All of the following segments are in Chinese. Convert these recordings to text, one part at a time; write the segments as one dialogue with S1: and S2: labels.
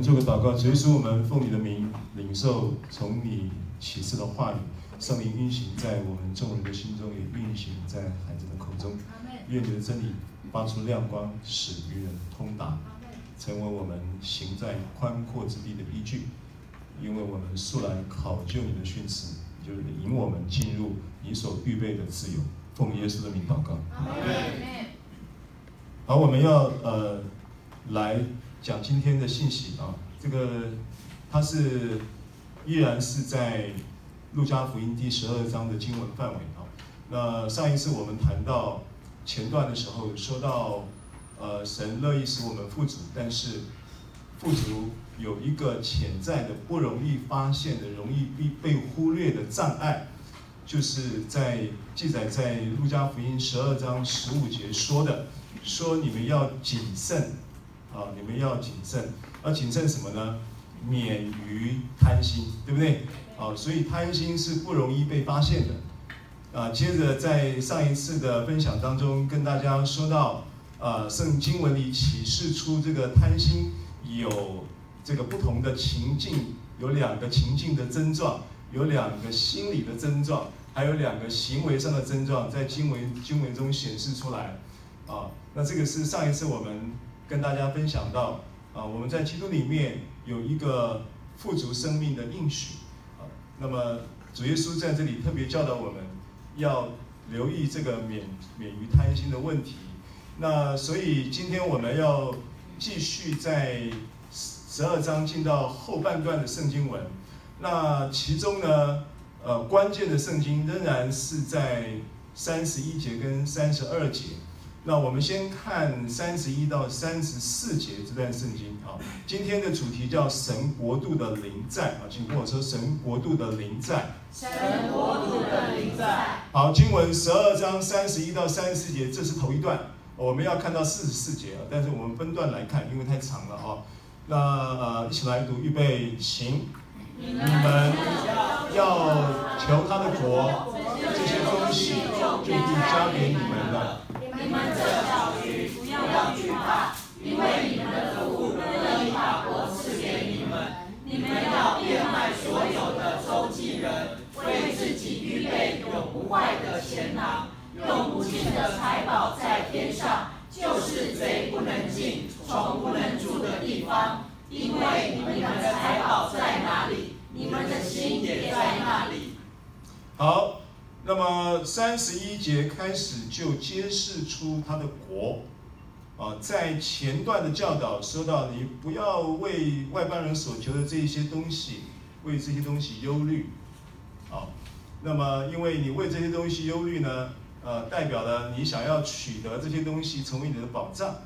S1: 们做个祷告，耶稣，我们奉你的名领受从你启示的话语，圣灵运行在我们众人的心中，也运行在孩子的口中。愿你的真理发出亮光，使愚人通达，成为我们行在宽阔之地的依据。因为我们素来考究你的训词，就是引我们进入你所预备的自由。奉耶稣的名祷告。好，我们要呃来讲今天的信息啊，这个它是依然是在路加福音第十二章的经文范围啊。那上一次我们谈到前段的时候，说到呃神乐意使我们富足，但是富足有一个潜在的不容易发现的、容易被被忽略的障碍。就是在记载在路加福音十二章十五节说的，说你们要谨慎，啊，你们要谨慎，要谨慎什么呢？免于贪心，对不对？啊，所以贪心是不容易被发现的。啊，接着在上一次的分享当中跟大家说到，啊，圣经文里启示出这个贪心有这个不同的情境，有两个情境的症状，有两个心理的症状。还有两个行为上的症状在经文经文中显示出来，啊，那这个是上一次我们跟大家分享到，啊，我们在基督里面有一个富足生命的应许，啊，那么主耶稣在这里特别教导我们要留意这个免免于贪心的问题，那所以今天我们要继续在十二章进到后半段的圣经文，那其中呢，呃，关键的圣经仍然是在三十一节跟三十二节。那我们先看三十一到三十四节这段圣经啊。今天的主题叫神国度的临在啊，请跟我说神国度的临在。
S2: 神国度的临在。
S1: 好，经文十二章三十一到三十四节，这是头一段，我们要看到四十四节啊，但是我们分段来看，因为太长了啊。那呃，一起来读，预备，行。你们要求他的国，这些东西就必加给你们了。
S2: 你们这小区不要惧怕，因为你们的父乐意把国赐给你们。你们要变卖所有的周济人，为自己预备永不坏的钱囊，用不尽的财宝在天上，就是贼不能进、虫不能住的地方。因为你们的财宝在哪里，你们的心也在那里。
S1: 好，那么三十一节开始就揭示出他的国啊，在前段的教导说到，你不要为外邦人所求的这一些东西，为这些东西忧虑。好，那么因为你为这些东西忧虑呢，呃，代表了你想要取得这些东西成为你的保障。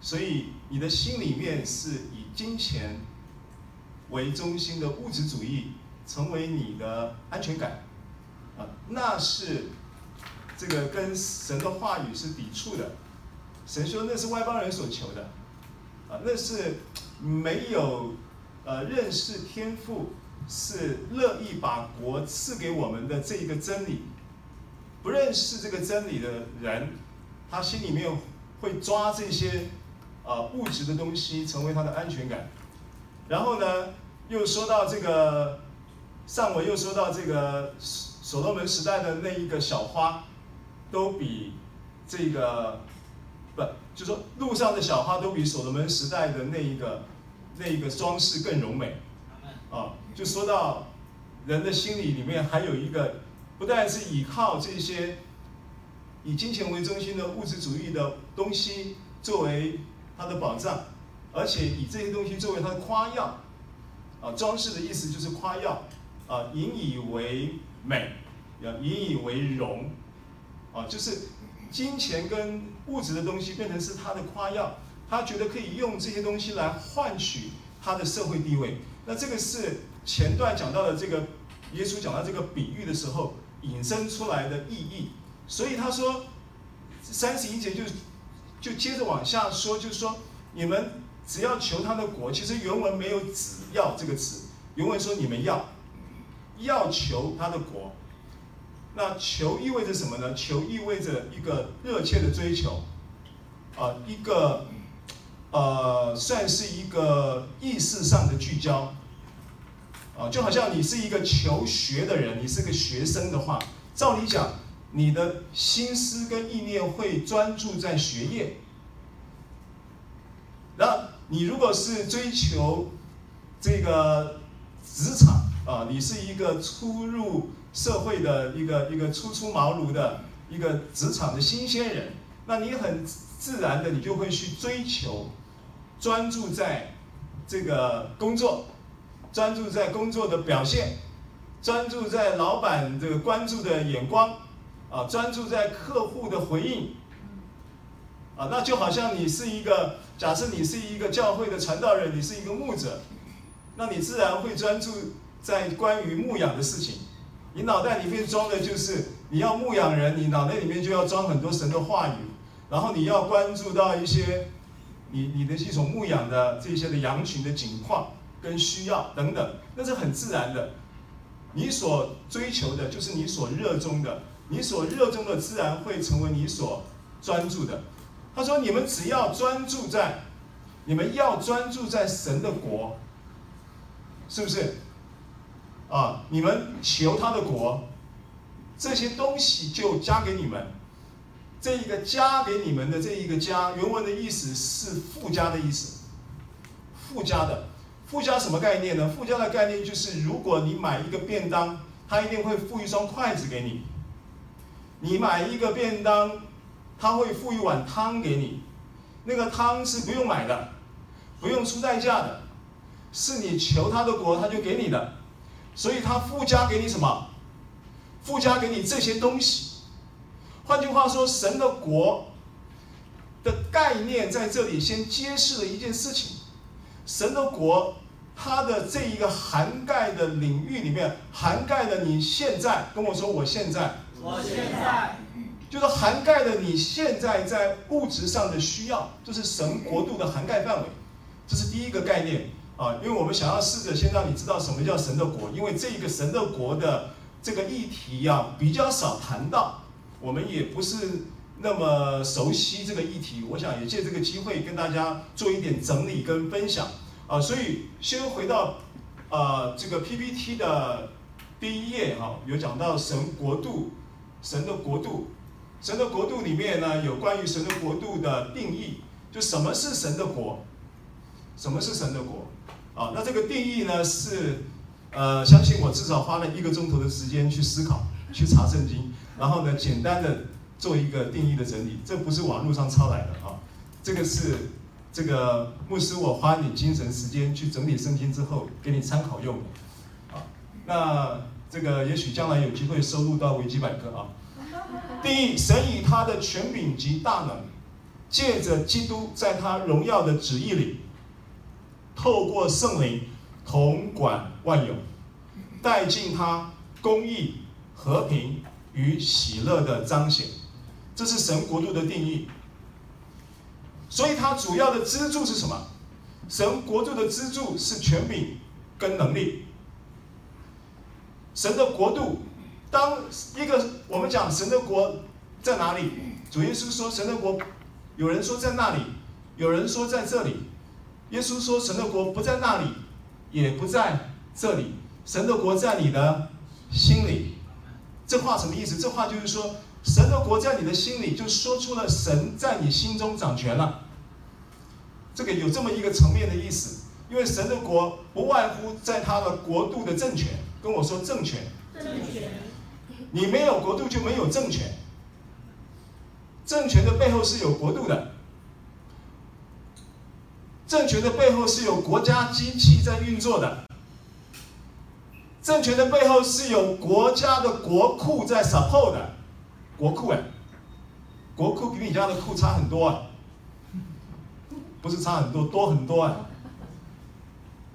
S1: 所以你的心里面是以金钱为中心的物质主义成为你的安全感啊，那是这个跟神的话语是抵触的。神说那是外邦人所求的啊，那是没有呃认识天赋是乐意把国赐给我们的这一个真理。不认识这个真理的人，他心里面会抓这些。啊，物质的东西成为他的安全感，然后呢，又说到这个上文，又说到这个所罗门时代的那一个小花，都比这个不，就说路上的小花都比所罗门时代的那一个那一个装饰更柔美，啊，就说到人的心理里面还有一个，不但是依靠这些以金钱为中心的物质主义的东西作为。他的保障，而且以这些东西作为他的夸耀，啊，装饰的意思就是夸耀，啊，引以为美，要引以为荣，啊，就是金钱跟物质的东西变成是他的夸耀，他觉得可以用这些东西来换取他的社会地位。那这个是前段讲到的这个耶稣讲到这个比喻的时候引申出来的意义。所以他说三十一节就。就接着往下说，就是说，你们只要求他的国。其实原文没有“只要”这个词，原文说你们要，要求他的国。那求意味着什么呢？求意味着一个热切的追求，啊，一个呃，算是一个意识上的聚焦，啊，就好像你是一个求学的人，你是个学生的话，照理讲，你的心思跟意念会专注在学业。那你如果是追求这个职场啊，你是一个初入社会的一个一个初出茅庐的一个职场的新鲜人，那你很自然的你就会去追求。专注在这个工作，专注在工作的表现，专注在老板这个关注的眼光，啊，专注在客户的回应，啊，那就好像你是一个，假设你是一个教会的传道人，你是一个牧者，那你自然会专注在关于牧养的事情，你脑袋里面装的就是你要牧养人，你脑袋里面就要装很多神的话语，然后你要关注到一些。你你的一种牧养的这些的羊群的景况跟需要等等，那是很自然的。你所追求的就是你所热衷的，你所热衷的自然会成为你所专注的。他说：“你们只要专注在，你们要专注在神的国，是不是？啊，你们求他的国，这些东西就加给你们。”这一个加给你们的这一个加，原文的意思是附加的意思，附加的，附加什么概念呢？附加的概念就是，如果你买一个便当，他一定会附一双筷子给你；你买一个便当，他会附一碗汤给你。那个汤是不用买的，不用出代价的，是你求他的国，他就给你的。所以他附加给你什么？附加给你这些东西。换句话说，神的国的概念在这里先揭示了一件事情：神的国，它的这一个涵盖的领域里面，涵盖了你现在跟我说，我现在，
S2: 我现在，
S1: 就是涵盖了你现在在物质上的需要，这是神国度的涵盖范围。这是第一个概念啊，因为我们想要试着先让你知道什么叫神的国，因为这个神的国的这个议题呀，比较少谈到。我们也不是那么熟悉这个议题，我想也借这个机会跟大家做一点整理跟分享啊。所以先回到呃这个 PPT 的第一页哈，有讲到神国度，神的国度，神的国度里面呢有关于神的国度的定义，就什么是神的国，什么是神的国啊？那这个定义呢是呃，相信我至少花了一个钟头的时间去思考，去查圣经。然后呢，简单的做一个定义的整理，这不是网络上抄来的啊，这个是这个牧师我花你精神时间去整理圣经之后给你参考用的，啊，那这个也许将来有机会收录到维基百科啊。定义：神以他的权柄及大能，借着基督在他荣耀的旨意里，透过圣灵统管万有，带进他公义和平。与喜乐的彰显，这是神国度的定义。所以它主要的支柱是什么？神国度的支柱是权柄跟能力。神的国度，当一个我们讲神的国在哪里？主耶稣说神的国，有人说在那里，有人说在这里。耶稣说神的国不在那里，也不在这里。神的国在你的心里。这话什么意思？这话就是说，神的国在你的心里，就说出了神在你心中掌权了。这个有这么一个层面的意思，因为神的国不外乎在他的国度的政权。跟我说政权。政权。你没有国度就没有政权。政权的背后是有国度的。政权的背后是有国家机器在运作的。政权的背后是有国家的国库在 support 的，国库哎，国库比你家的库差很多啊，不是差很多，多很多啊。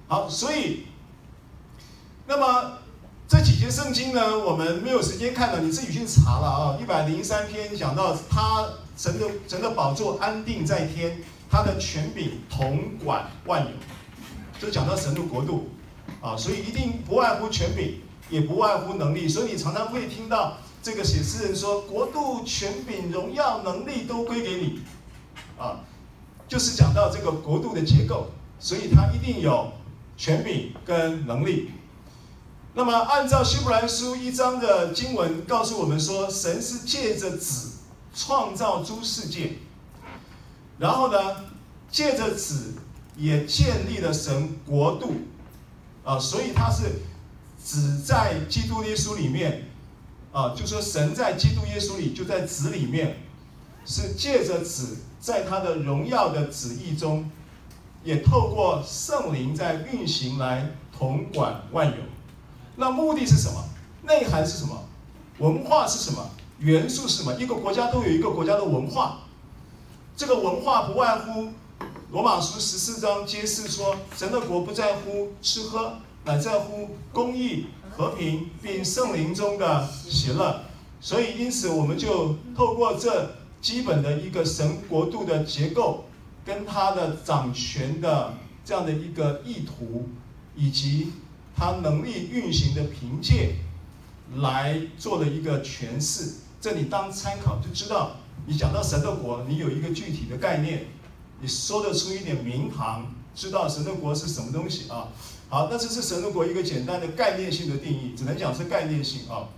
S1: 好，所以，那么这几节圣经呢，我们没有时间看了，你自己去查了啊。一百零三篇讲到他神的神的宝座安定在天，他的权柄统管万有，就讲到神的国度。啊，所以一定不外乎权柄，也不外乎能力，所以你常常会听到这个写诗人说：“国度、权柄、荣耀、能力都归给你。”啊，就是讲到这个国度的结构，所以他一定有权柄跟能力。那么按照希伯来书一章的经文告诉我们说，神是借着子创造诸世界，然后呢，借着子也建立了神国度，啊，所以他是子在基督耶稣里面，啊，就说神在基督耶稣里就在子里面，是借着子。在他的荣耀的旨意中，也透过圣灵在运行来统管万有。那目的是什么？内涵是什么？文化是什么？元素是什么？一个国家都有一个国家的文化。这个文化不外乎罗马书十四章揭示说，神的国不在乎吃喝，乃在乎公义、和平，并圣灵中的喜乐。所以，因此我们就透过这。基本的一个神国度的结构，跟他的掌权的这样的一个意图，以及他能力运行的凭借，来做了一个诠释。这你当参考就知道，你讲到神的国，你有一个具体的概念，你说得出一点名堂，知道神的国是什么东西啊？好，那这是神的国一个简单的概念性的定义，只能讲是概念性啊。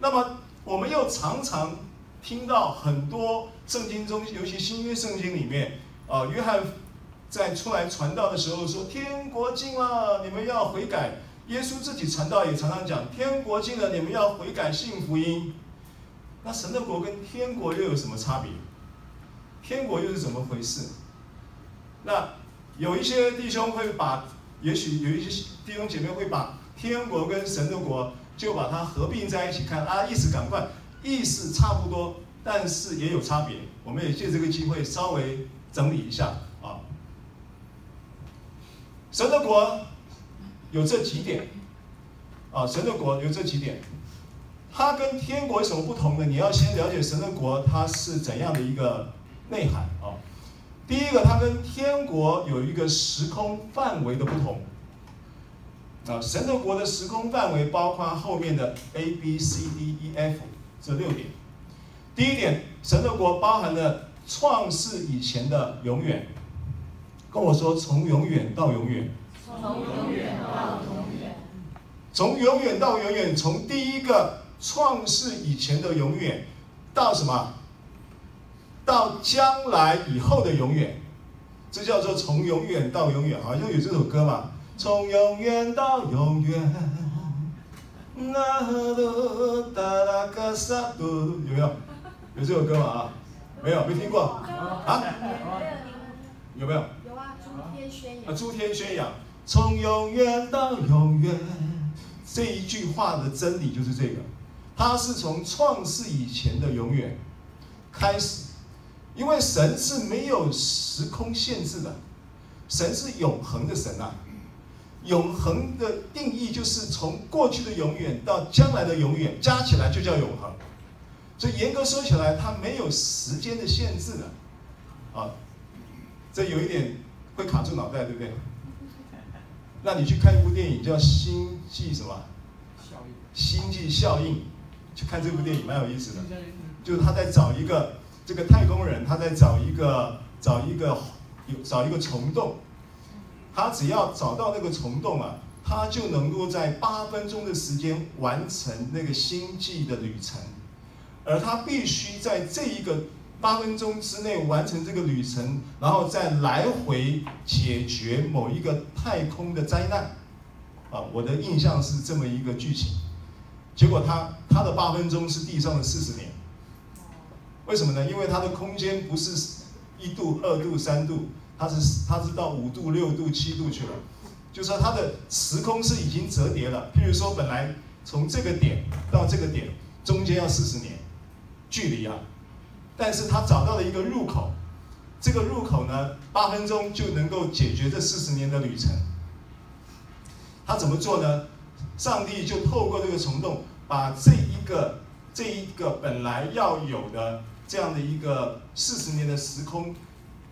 S1: 那么我们又常常。听到很多圣经中，尤其新约圣经里面，啊，约翰在出来传道的时候说：“天国近了，你们要悔改。”耶稣自己传道也常常讲：“天国近了，你们要悔改，信福音。”那神的国跟天国又有什么差别？天国又是怎么回事？那有一些弟兄会把，也许有一些弟兄姐妹会把天国跟神的国就把它合并在一起看啊，意思赶快。意思差不多，但是也有差别。我们也借这个机会稍微整理一下啊。神的国有这几点啊，神的国有这几点，它跟天国有什么不同呢？你要先了解神的国它是怎样的一个内涵啊。第一个，它跟天国有一个时空范围的不同啊。神的国的时空范围包括后面的 A B C D E F。这六点，第一点，神的国包含了创世以前的永远。跟我说，从永远到永远。从永远到永远。从永远到永远，从第一个创世以前的永远，到什么？到将来以后的永远，这叫做从永远到永远。好像有这首歌嘛？从永远到永远。那路达拉格萨杜有没有？有这首歌吗？啊，没有，没听过啊？有没有？有啊，诸天宣扬。啊，诸天宣扬，从永远到永远，这一句话的真理就是这个，它是从创世以前的永远开始，因为神是没有时空限制的，神是永恒的神啊。永恒的定义就是从过去的永远到将来的永远，加起来就叫永恒。所以严格说起来，它没有时间的限制的。啊，这有一点会卡住脑袋，对不对？那你去看一部电影叫《星际什么？效应。星际效应，去看这部电影蛮有意思的。就是他在找一个这个太空人，他在找一个找一个有找一个虫洞。他只要找到那个虫洞啊，他就能够在八分钟的时间完成那个星际的旅程，而他必须在这一个八分钟之内完成这个旅程，然后再来回解决某一个太空的灾难。啊，我的印象是这么一个剧情。结果他他的八分钟是地上的四十年。为什么呢？因为他的空间不是一度、二度、三度。它是它是到五度、六度、七度去了，就是说它的时空是已经折叠了。譬如说，本来从这个点到这个点中间要四十年距离啊，但是他找到了一个入口，这个入口呢，八分钟就能够解决这四十年的旅程。他怎么做呢？上帝就透过这个虫洞，把这一个这一个本来要有的这样的一个四十年的时空，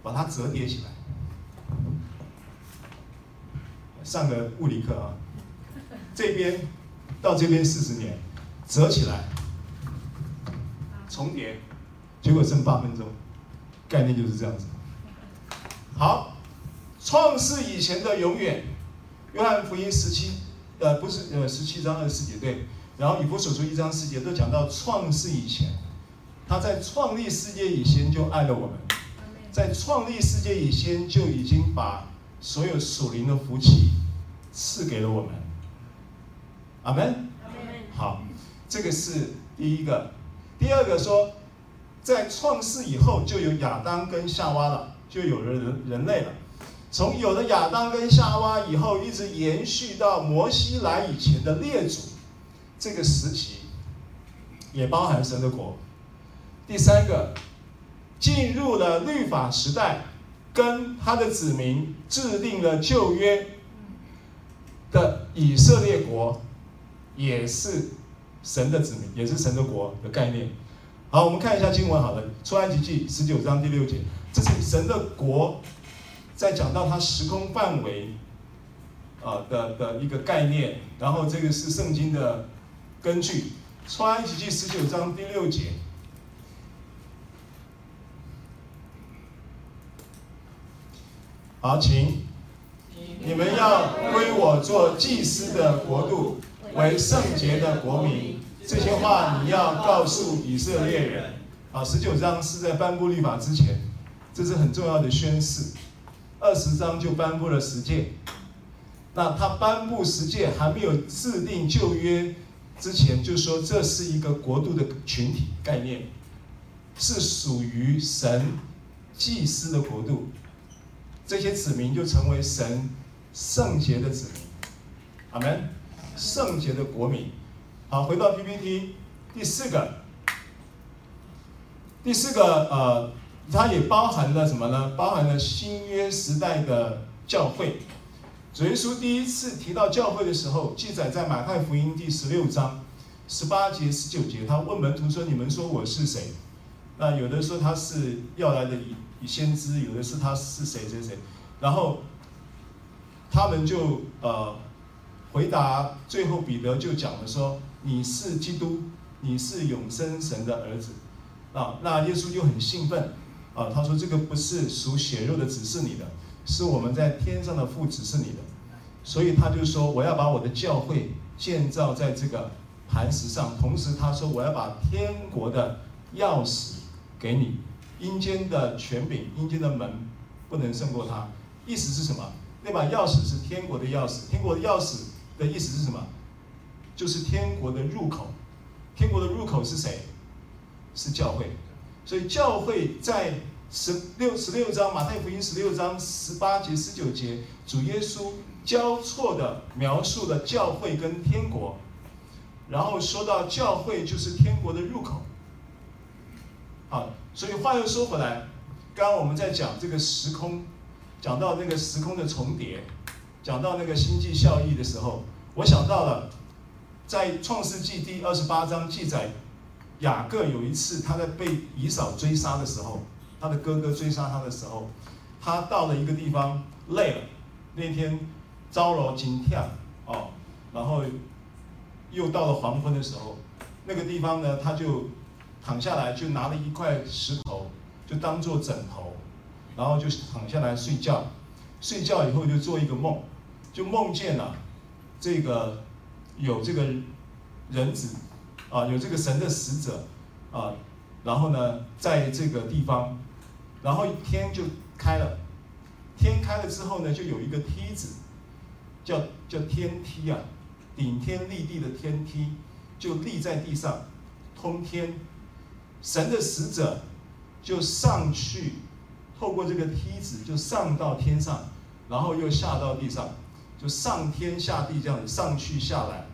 S1: 把它折叠起来。上个物理课啊，这边到这边四十年，折起来，重叠，结果剩八分钟，概念就是这样子。好，创世以前的永远，约翰福音十七，呃，不是，呃，十七章二十四节对，然后以弗所书一章四节都讲到创世以前，他在创立世界以前就爱了我们，在创立世界以前就已经把所有属灵的福气赐给了我们，阿门。好，这个是第一个，第二个说，在创世以后就有亚当跟夏娃了，就有了人人类了。从有了亚当跟夏娃以后，一直延续到摩西来以前的列祖，这个时期也包含神的国。第三个，进入了律法时代，跟他的子民制定了旧约的以色列国。也是神的子民，也是神的国的概念。好，我们看一下经文。好了，出埃及记十九章第六节，这是神的国，在讲到它时空范围啊的的一个概念。然后这个是圣经的根据，出埃及记十九章第六节。好，请你们要归我做祭司的国度。为圣洁的国民，这些话你要告诉以色列人。啊，十九章是在颁布律法之前，这是很重要的宣誓。二十章就颁布了十诫。那他颁布十诫还没有制定旧约之前，就说这是一个国度的群体概念，是属于神祭司的国度。这些子民就成为神圣洁的子民。阿门。圣洁的国民，好，回到 PPT，第四个，第四个，呃，它也包含了什么呢？包含了新约时代的教会。主耶稣第一次提到教会的时候，记载在马太福音第十六章十八节、十九节。他问门徒说：“你们说我是谁？”那有的说他是要来的以先知，有的是他是谁谁谁。然后他们就呃。回答最后，彼得就讲了说：“你是基督，你是永生神的儿子。”啊，那耶稣就很兴奋啊，他说：“这个不是属血肉的指示你的，是我们在天上的父指示你的。”所以他就说：“我要把我的教会建造在这个磐石上。”同时他说：“我要把天国的钥匙给你，阴间的权柄、阴间的门不能胜过他。”意思是什么？那把钥匙是天国的钥匙，天国的钥匙。的意思是什么？就是天国的入口，天国的入口是谁？是教会。所以教会在十六十六章马太福音十六章十八节十九节，主耶稣交错的描述了教会跟天国，然后说到教会就是天国的入口。好，所以话又说回来，刚刚我们在讲这个时空，讲到那个时空的重叠。讲到那个星际效益的时候，我想到了，在创世纪第二十八章记载，雅各有一次他在被以扫追杀的时候，他的哥哥追杀他的时候，他到了一个地方累了，那天招了金跳哦，然后又到了黄昏的时候，那个地方呢，他就躺下来，就拿了一块石头，就当做枕头，然后就躺下来睡觉，睡觉以后就做一个梦。就梦见了，这个有这个人子啊，有这个神的使者啊，然后呢，在这个地方，然后天就开了，天开了之后呢，就有一个梯子，叫叫天梯啊，顶天立地的天梯，就立在地上，通天，神的使者就上去，透过这个梯子就上到天上，然后又下到地上。就上天下地这样子上去下来，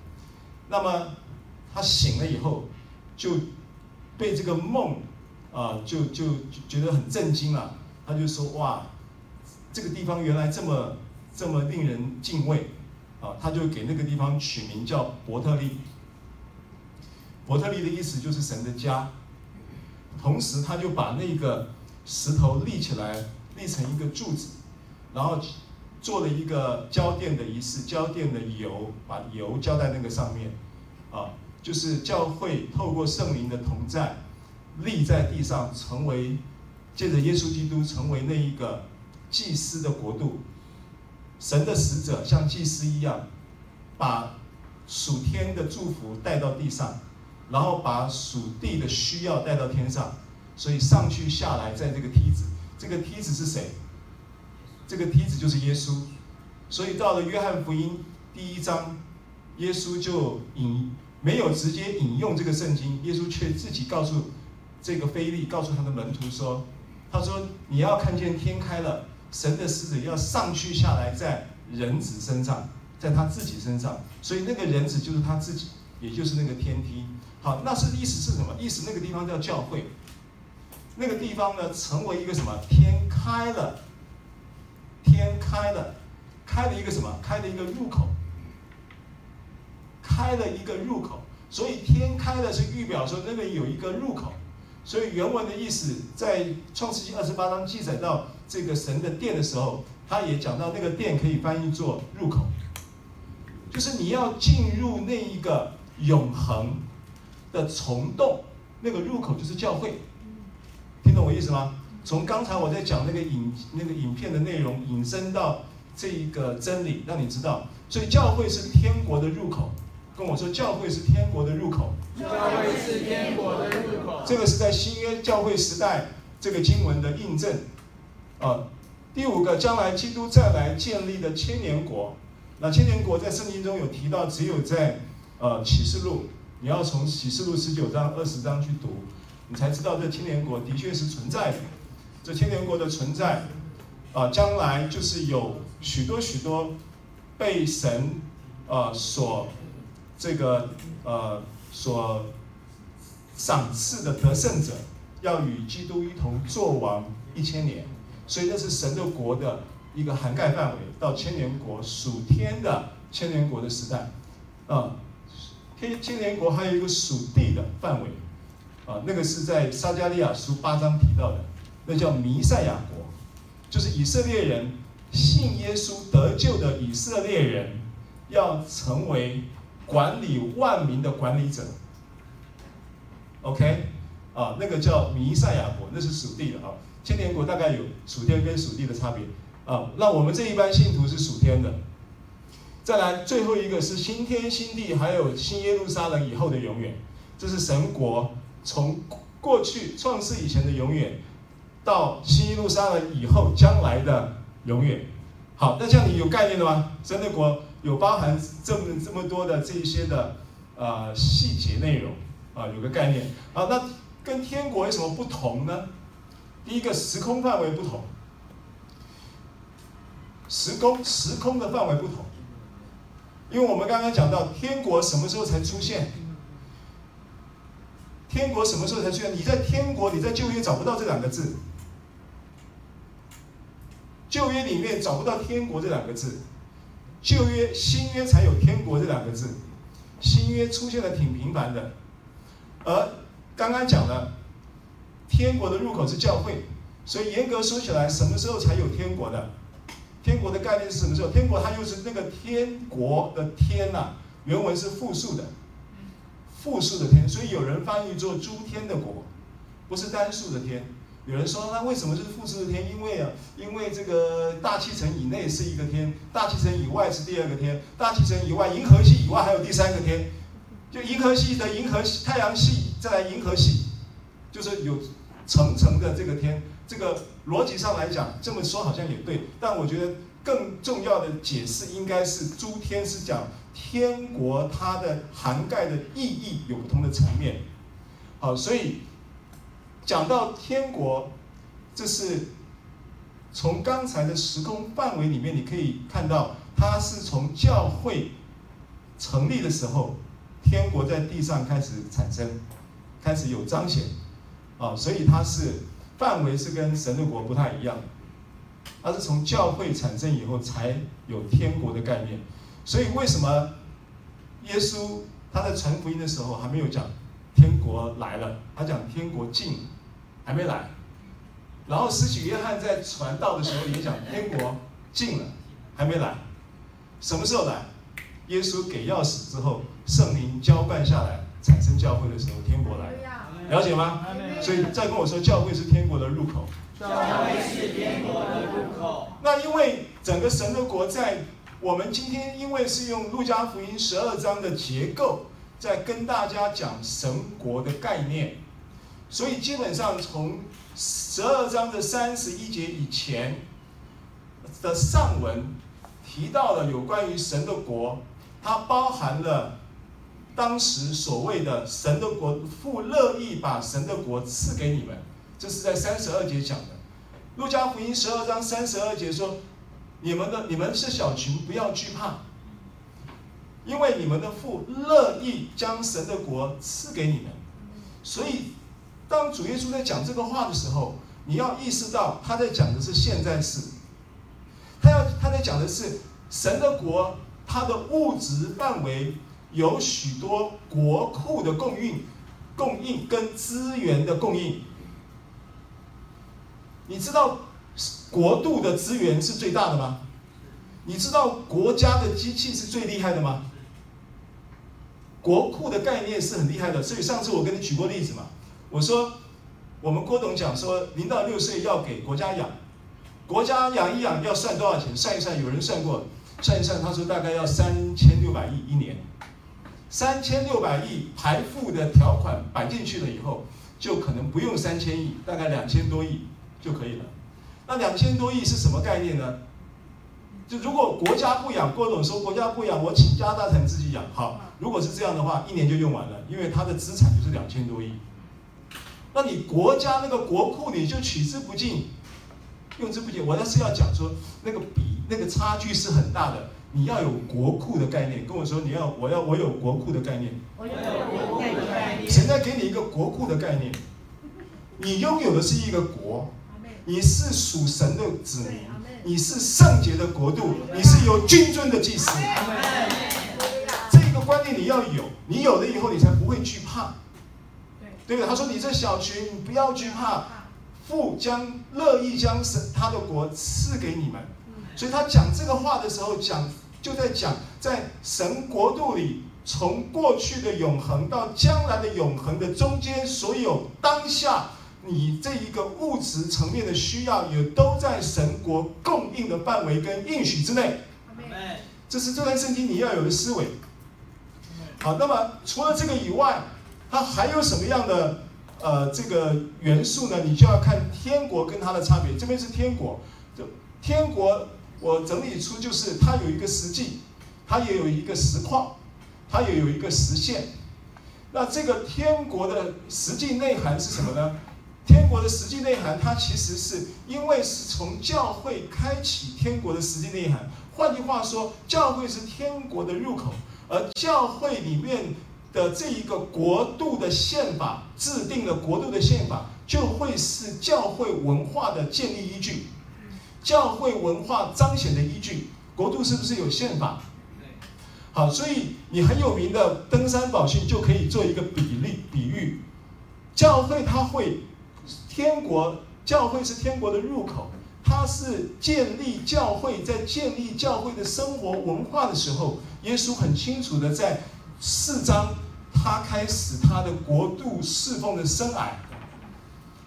S1: 那么他醒了以后，就被这个梦啊，就就觉得很震惊了。他就说：“哇，这个地方原来这么这么令人敬畏啊！”他就给那个地方取名叫伯特利。伯特利的意思就是神的家。同时，他就把那个石头立起来，立成一个柱子，然后。做了一个浇奠的仪式，浇奠的油，把油浇在那个上面，啊，就是教会透过圣灵的同在，立在地上，成为借着耶稣基督成为那一个祭司的国度，神的使者像祭司一样，把属天的祝福带到地上，然后把属地的需要带到天上，所以上去下来在这个梯子，这个梯子是谁？这个梯子就是耶稣。所以到了约翰福音第一章，耶稣就引没有直接引用这个圣经，耶稣却自己告诉这个菲利，告诉他的门徒说：“他说你要看见天开了，神的使者要上去下来在人子身上，在他自己身上，所以那个人子就是他自己，也就是那个天梯。好，那是意思是什么？意思那个地方叫教会，那个地方呢，成为一个什么？天开了，天开了。”开了一个什么？开了一个入口，开了一个入口。所以天开了是预表说那边有一个入口。所以原文的意思在创世纪二十八章记载到这个神的殿的时候，他也讲到那个殿可以翻译作入口，就是你要进入那一个永恒的虫洞，那个入口就是教会。听懂我意思吗？从刚才我在讲那个影那个影片的内容引申到。这一个真理让你知道，所以教会是天国的入口。跟我说，教会是天国的入口。
S2: 教会是天国的入口。
S1: 这个是在新约教会时代这个经文的印证。啊，第五个，将来基督再来建立的千年国。那千年国在圣经中有提到，只有在呃启示录，你要从启示录十九章、二十章去读，你才知道这千年国的确是存在的。这千年国的存在，啊，将来就是有。许多许多被神呃所这个呃所赏赐的得胜者，要与基督一同作王一千年，所以那是神的国的一个涵盖范围，到千年国属天的千年国的时代，啊，天千年国还有一个属地的范围，啊，那个是在撒迦利亚书八章提到的，那叫弥赛亚国，就是以色列人。信耶稣得救的以色列人，要成为管理万民的管理者。OK，啊，那个叫弥赛亚国，那是属地的啊。千年国大概有属天跟属地的差别啊。那我们这一般信徒是属天的。再来最后一个是新天新地，还有新耶路撒冷以后的永远，这是神国从过去创世以前的永远，到新耶路撒冷以后将来的。永远，好，那这样你有概念了吗？神的国有包含这么这么多的这一些的呃细节内容啊，有个概念。啊，那跟天国有什么不同呢？第一个时空范围不同，时空时空的范围不同，因为我们刚刚讲到天国什么时候才出现？天国什么时候才出现？你在天国，你在旧约找不到这两个字。旧约里面找不到“天国”这两个字，旧约、新约才有“天国”这两个字，新约出现的挺频繁的。而刚刚讲了，天国的入口是教会，所以严格说起来，什么时候才有天国的？天国的概念是什么时候？天国它又是那个天国的“天”呐，原文是复数的，复数的“天”，所以有人翻译做“诸天的国”，不是单数的“天”。有人说，那为什么是复数的天？因为啊，因为这个大气层以内是一个天，大气层以外是第二个天，大气层以外，银河系以外还有第三个天。就银河系的银河系，太阳系再来银河系，就是有层层的这个天。这个逻辑上来讲，这么说好像也对，但我觉得更重要的解释应该是诸天是讲天国它的涵盖的意义有不同的层面。好，所以。讲到天国，这是从刚才的时空范围里面，你可以看到，它是从教会成立的时候，天国在地上开始产生，开始有彰显，啊，所以它是范围是跟神的国不太一样，它是从教会产生以后才有天国的概念，所以为什么耶稣他在传福音的时候还没有讲天国来了，他讲天国近。还没来，然后施洗约翰在传道的时候也讲天国近了，还没来，什么时候来？耶稣给钥匙之后，圣灵浇灌下来，产生教会的时候，天国来了。了解吗？所以再跟我说，教会是天国的入口。
S2: 教会是天国的入口。
S1: 那因为整个神的国在我们今天，因为是用路加福音十二章的结构，在跟大家讲神国的概念，所以基本上从十二章的三十一节以前的上文提到了有关于神的国，它包含了。当时所谓的神的国，父乐意把神的国赐给你们，这是在三十二节讲的。路加福音十二章三十二节说：“你们的你们是小群，不要惧怕，因为你们的父乐意将神的国赐给你们。”所以，当主耶稣在讲这个话的时候，你要意识到他在讲的是现在式，他要他在讲的是神的国，它的物质范围。有许多国库的供应、供应跟资源的供应。你知道国度的资源是最大的吗？你知道国家的机器是最厉害的吗？国库的概念是很厉害的，所以上次我跟你举过例子嘛。我说我们郭董讲说，零到六岁要给国家养，国家养一养要算多少钱？算一算，有人算过，算一算，他说大概要三千六百亿一年。三千六百亿排富的条款摆进去了以后，就可能不用三千亿，大概两千多亿就可以了。那两千多亿是什么概念呢？就如果国家不养，郭总说国家不养，我倾家荡产自己养。好，如果是这样的话，一年就用完了，因为他的资产就是两千多亿。那你国家那个国库你就取之不尽，用之不尽。我那是要讲说那个比那个差距是很大的。你要有国库的概念，跟我说你要，我要，我有国库的概念。我有国库的概念。现在给你一个国库的概念，你拥有的是一个国，你是属神的子民，你是圣洁的国度，你是有君尊的祭司。这个观念你要有，你有了以后，你才不会惧怕。对不对？他说：“你这小群，你不要惧怕，父将乐意将神他的国赐给你们。”所以他讲这个话的时候，讲。就在讲，在神国度里，从过去的永恒到将来的永恒的中间，所有当下你这一个物质层面的需要，也都在神国供应的范围跟应许之内。这是这段圣经你要有的思维。好，那么除了这个以外，它还有什么样的呃这个元素呢？你就要看天国跟它的差别。这边是天国，就天国。我整理出就是它有一个实际，它也有一个实况，它也有一个实现。那这个天国的实际内涵是什么呢？天国的实际内涵，它其实是因为是从教会开启天国的实际内涵。换句话说，教会是天国的入口，而教会里面的这一个国度的宪法，制定的国度的宪法，就会是教会文化的建立依据。教会文化彰显的依据，国度是不是有宪法？好，所以你很有名的登山宝训就可以做一个比例比喻。教会它会，天国教会是天国的入口，它是建立教会，在建立教会的生活文化的时候，耶稣很清楚的在四章，他开始他的国度侍奉的生矮，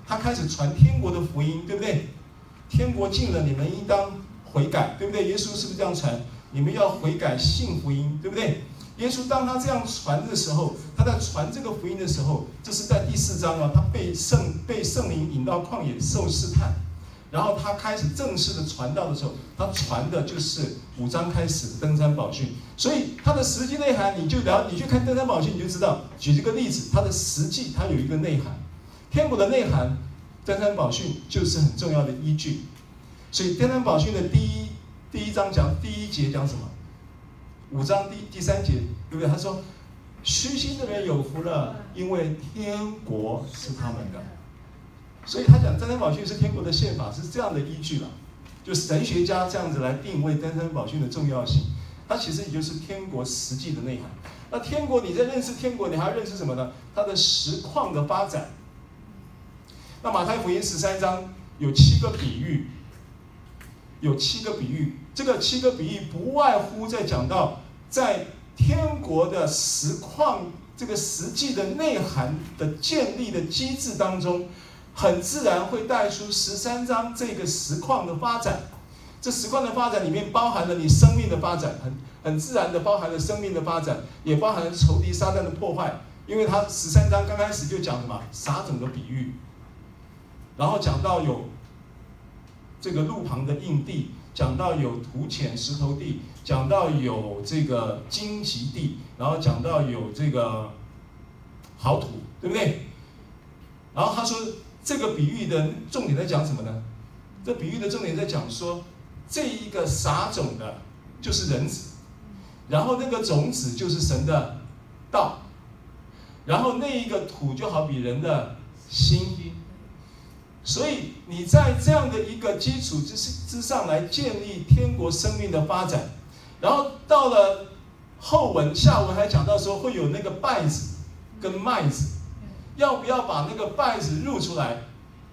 S1: 他开始传天国的福音，对不对？天国近了，你们应当悔改，对不对？耶稣是不是这样传？你们要悔改，信福音，对不对？耶稣当他这样传的时候，他在传这个福音的时候，这是在第四章啊，他被圣被圣灵引到旷野受试探，然后他开始正式的传道的时候，他传的就是五章开始登山宝训。所以他的实际内涵，你就聊，你去看登山宝训，你就知道。举这个例子，它的实际它有一个内涵，天国的内涵。登山宝训就是很重要的依据，所以登山宝训的第一第一章讲第一节讲什么？五章第第三节对不对？他说：“虚心的人有福了，因为天国是他们的。”所以他讲登山宝训是天国的宪法，是这样的依据了。就神学家这样子来定位登山宝训的重要性，它其实也就是天国实际的内涵。那天国你在认识天国，你还要认识什么呢？它的实况的发展。那马太福音十三章有七个比喻，有七个比喻。这个七个比喻不外乎在讲到，在天国的实况这个实际的内涵的建立的机制当中，很自然会带出十三章这个实况的发展。这实况的发展里面包含了你生命的发展，很很自然的包含了生命的发展，也包含了仇敌撒旦的破坏。因为他十三章刚开始就讲什么撒种的比喻，然后讲到有这个路旁的硬地，讲到有土浅石头地，讲到有这个荆棘地，然后讲到有这个好土，对不对？然后他说这个比喻的重点在讲什么呢？这比喻的重点在讲说。这一个撒种的，就是人子，然后那个种子就是神的道，然后那一个土就好比人的心，所以你在这样的一个基础之之上来建立天国生命的发展，然后到了后文下文还讲到说会有那个稗子跟麦子，要不要把那个稗子入出来？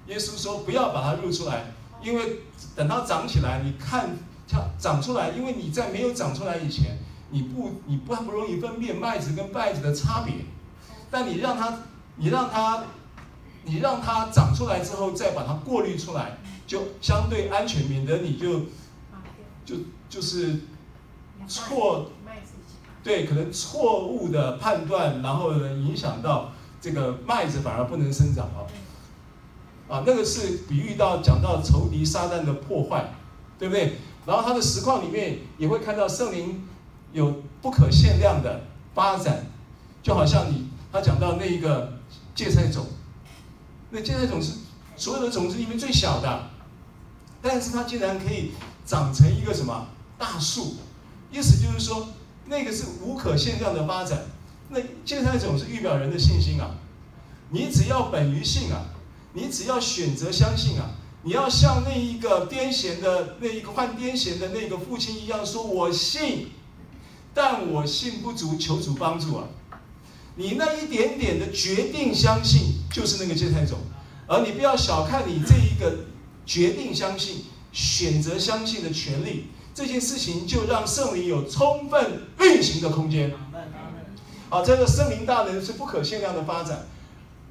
S1: 耶稣说不要把它入出来。因为等它长起来，你看它长出来，因为你在没有长出来以前，你不你不不容易分辨麦子跟稗子的差别。但你让它，你让它，你让它长出来之后，再把它过滤出来，就相对安全，免得你就就就是错，对，可能错误的判断，然后呢影响到这个麦子反而不能生长哦。啊，那个是比喻到讲到仇敌撒旦的破坏，对不对？然后他的实况里面也会看到圣灵有不可限量的发展，就好像你他讲到那一个芥菜种，那芥菜种是所有的种子里面最小的，但是它竟然可以长成一个什么大树，意思就是说那个是无可限量的发展。那芥菜种是预表人的信心啊，你只要本于信啊。你只要选择相信啊！你要像那一个癫痫的那一个患癫痫的那个父亲一样说：“我信，但我信不足，求主帮助啊！”你那一点点的决定相信，就是那个芥菜种，而你不要小看你这一个决定相信、选择相信的权利，这件事情就让圣灵有充分运行的空间。好，这个圣灵大能是不可限量的发展。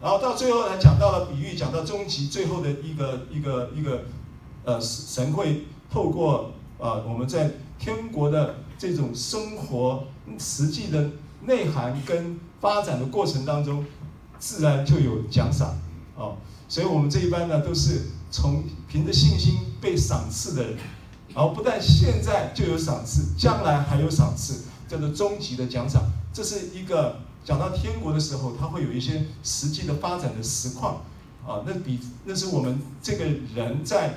S1: 然后到最后呢讲到了比喻，讲到终极最后的一个一个一个，呃，神会透过呃我们在天国的这种生活实际的内涵跟发展的过程当中，自然就有奖赏哦。所以我们这一班呢都是从凭着信心被赏赐的人，然后不但现在就有赏赐，将来还有赏赐，叫做终极的奖赏。这是一个。讲到天国的时候，它会有一些实际的发展的实况，啊，那比那是我们这个人在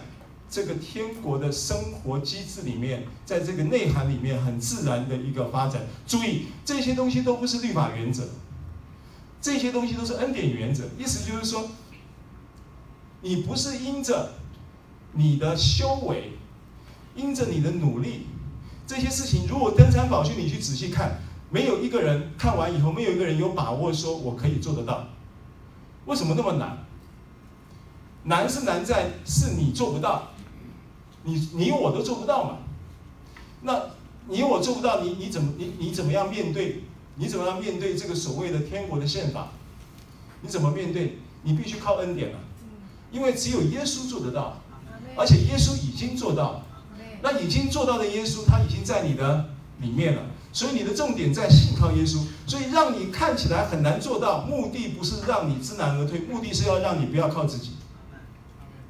S1: 这个天国的生活机制里面，在这个内涵里面很自然的一个发展。注意，这些东西都不是律法原则，这些东西都是恩典原则。意思就是说，你不是因着你的修为，因着你的努力，这些事情如果登山宝训，你去仔细看。没有一个人看完以后，没有一个人有把握说我可以做得到。为什么那么难？难是难在是你做不到，你你我都做不到嘛。那你我做不到，你你怎么你你怎么样面对？你怎么样面对这个所谓的天国的宪法？你怎么面对？你必须靠恩典了，因为只有耶稣做得到，而且耶稣已经做到。那已经做到的耶稣，他已经在你的里面了。所以你的重点在信靠耶稣，所以让你看起来很难做到，目的不是让你知难而退，目的是要让你不要靠自己，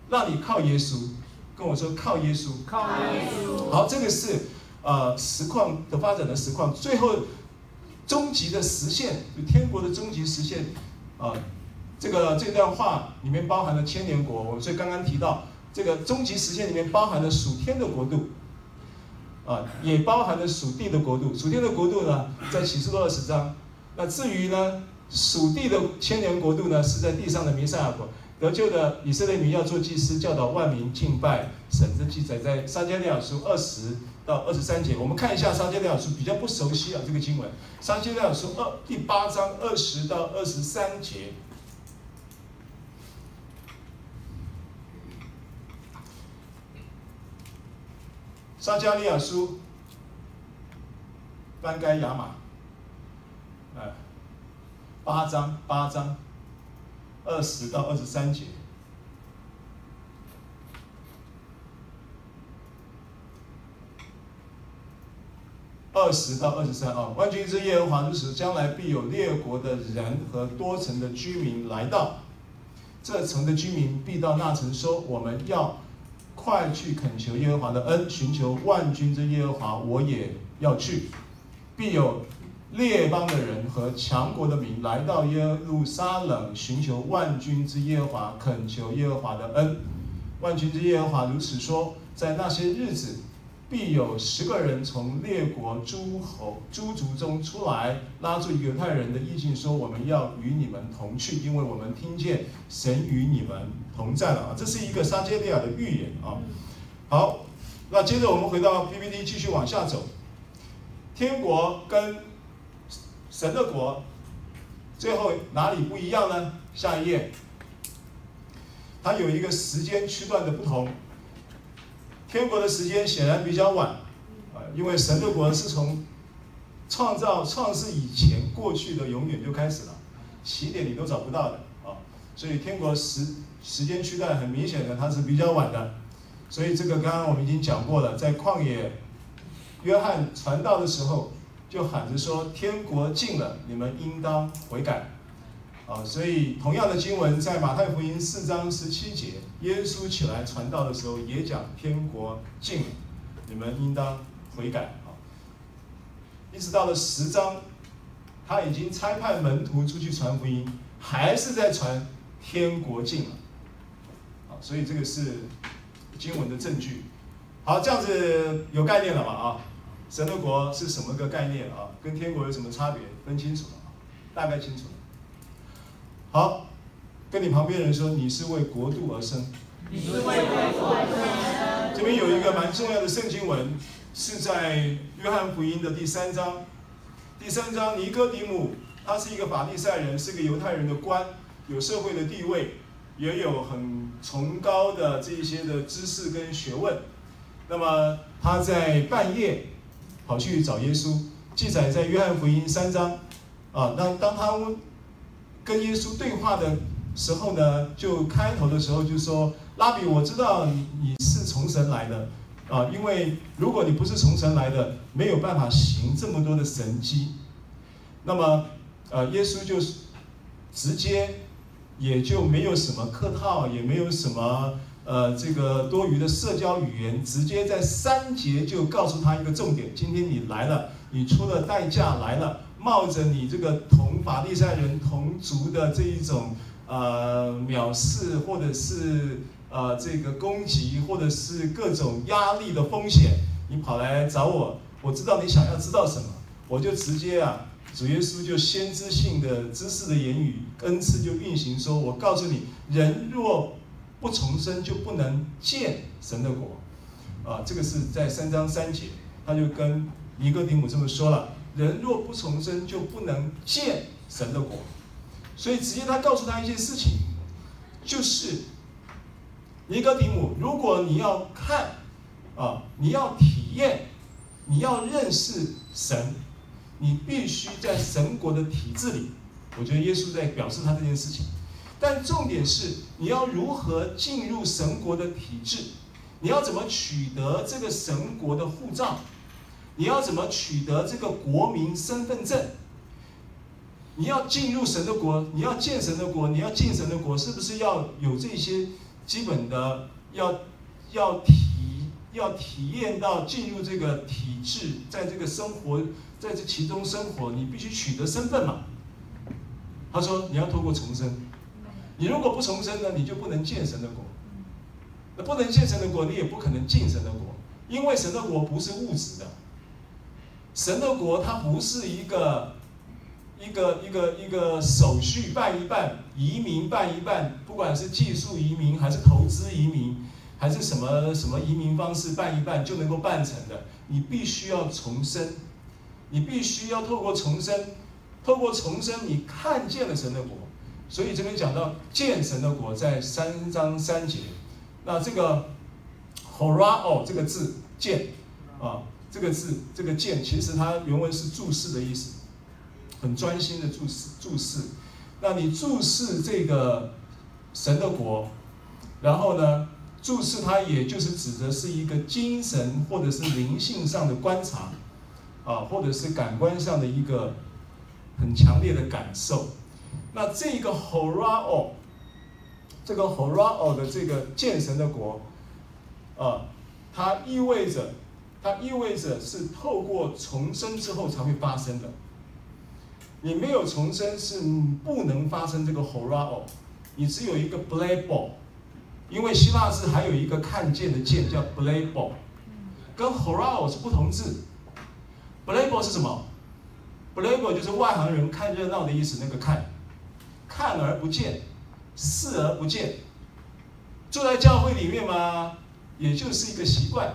S1: 让你靠耶稣。跟我说靠耶稣，靠耶稣。好，这个是呃实况的发展的实况，最后终极的实现，就天国的终极实现啊、这个这段话里面包含了千年国，我所以刚刚提到这个终极实现里面包含了属天的国度。啊，也包含了属地的国度，属地的国度呢，在启示录二十章。那至于呢，属地的千年国度呢，是在地上的弥赛亚国。得救的以色列民要做祭司，教导万民敬拜神。这记载在撒迦利亚书二十到二十三节。我们看一下撒迦利亚书，比较不熟悉啊这个经文。撒迦利亚书二第八章二十到二十三节。撒迦利亚书，翻开亚玛，哎，八章八章二十到二十三节。二十到二十三啊，万军之耶和华如此，将来必有列国的人和多城的居民来到，这城的居民必到那城说：我们要快去恳求耶和华的恩，寻求万军之耶和华，我也要去。必有列邦的人和强国的民来到耶路撒冷，寻求万军之耶和华，恳求耶和华的恩。万军之耶和华如此说：在那些日子。必有十个人从列国诸侯诸族中出来，拉住犹太人的衣襟，说：“我们要与你们同去，因为我们听见神与你们同在了。”啊，这是一个撒迦利亚的预言啊。好，那接着我们回到 PPT，继续往下走。天国跟神的国，最后哪里不一样呢？下一页，它有一个时间区段的不同。天国的时间显然比较晚，啊，因为神的国是从创造创世以前过去的永远就开始了，起点你都找不到的啊，所以天国时时间区段很明显的它是比较晚的，所以这个刚刚我们已经讲过了，在旷野，约翰传道的时候就喊着说天国近了，你们应当悔改。啊，所以同样的经文在马太福音四章十七节，耶稣起来传道的时候也讲天国近了，你们应当悔改啊。一直到了十章，他已经差派门徒出去传福音，还是在传天国近了。啊，所以这个是经文的证据。好，这样子有概念了吧？啊，神的国是什么个概念啊？跟天国有什么差别？分清楚了啊，大概清楚了。好，跟你旁边人说，你是为国度而生。
S2: 你是为国度而生。
S1: 这边有一个蛮重要的圣经文，是在约翰福音的第三章。第三章，尼哥底母，他是一个法利赛人，是个犹太人的官，有社会的地位，也有很崇高的这些的知识跟学问。那么他在半夜跑去找耶稣，记载在约翰福音三章。啊，那当他跟耶稣对话的时候呢，就开头的时候就说：“拉比，我知道你你是从神来的啊，因为如果你不是从神来的，没有办法行这么多的神迹。”那么，呃，耶稣就直接也就没有什么客套，也没有什么呃这个多余的社交语言，直接在三节就告诉他一个重点：今天你来了，你出了代价来了。冒着你这个同法利赛人同族的这一种呃藐视，或者是呃这个攻击，或者是各种压力的风险，你跑来找我，我知道你想要知道什么，我就直接啊，主耶稣就先知性的知识的言语恩赐就运行说，我告诉你，人若不重生，就不能见神的国，啊，这个是在三章三节，他就跟尼哥底母这么说了。人若不重生，就不能见神的国。所以直接他告诉他一件事情，就是尼哥底母，如果你要看啊，你要体验，你要认识神，你必须在神国的体制里。我觉得耶稣在表示他这件事情。但重点是，你要如何进入神国的体制？你要怎么取得这个神国的护照？你要怎么取得这个国民身份证？你要进入神的国，你要见神的国，你要进神的国，是不是要有这些基本的？要要体要体验到进入这个体制，在这个生活，在这其中生活，你必须取得身份嘛？他说你要透过重生，你如果不重生呢，你就不能见神的国。那不能见神的国，你也不可能进神的国，因为神的国不是物质的。神的国，它不是一个一个一个一个手续办一办，移民办一办，不管是技术移民还是投资移民，还是什么什么移民方式办一办就能够办成的。你必须要重生，你必须要透过重生，透过重生，你看见了神的国。所以这边讲到见神的国，在三章三节。那这个 horao 这个字见啊。这个字，这个见，其实它原文是注视的意思，很专心的注视注视。那你注视这个神的国，然后呢，注视它，也就是指的是一个精神或者是灵性上的观察，啊，或者是感官上的一个很强烈的感受。那这个 horao，这个 horao 的这个见神的国，啊，它意味着，它意味着是透过重生之后才会发生的。你没有重生是不能发生这个 horao，你只有一个 blebo，因为希腊字还有一个看见的见叫 blebo，跟 horao 是不同字。blebo 是什么？blebo 就是外行人看热闹的意思，那个看，看而不见，视而不见。住在教会里面嘛，也就是一个习惯。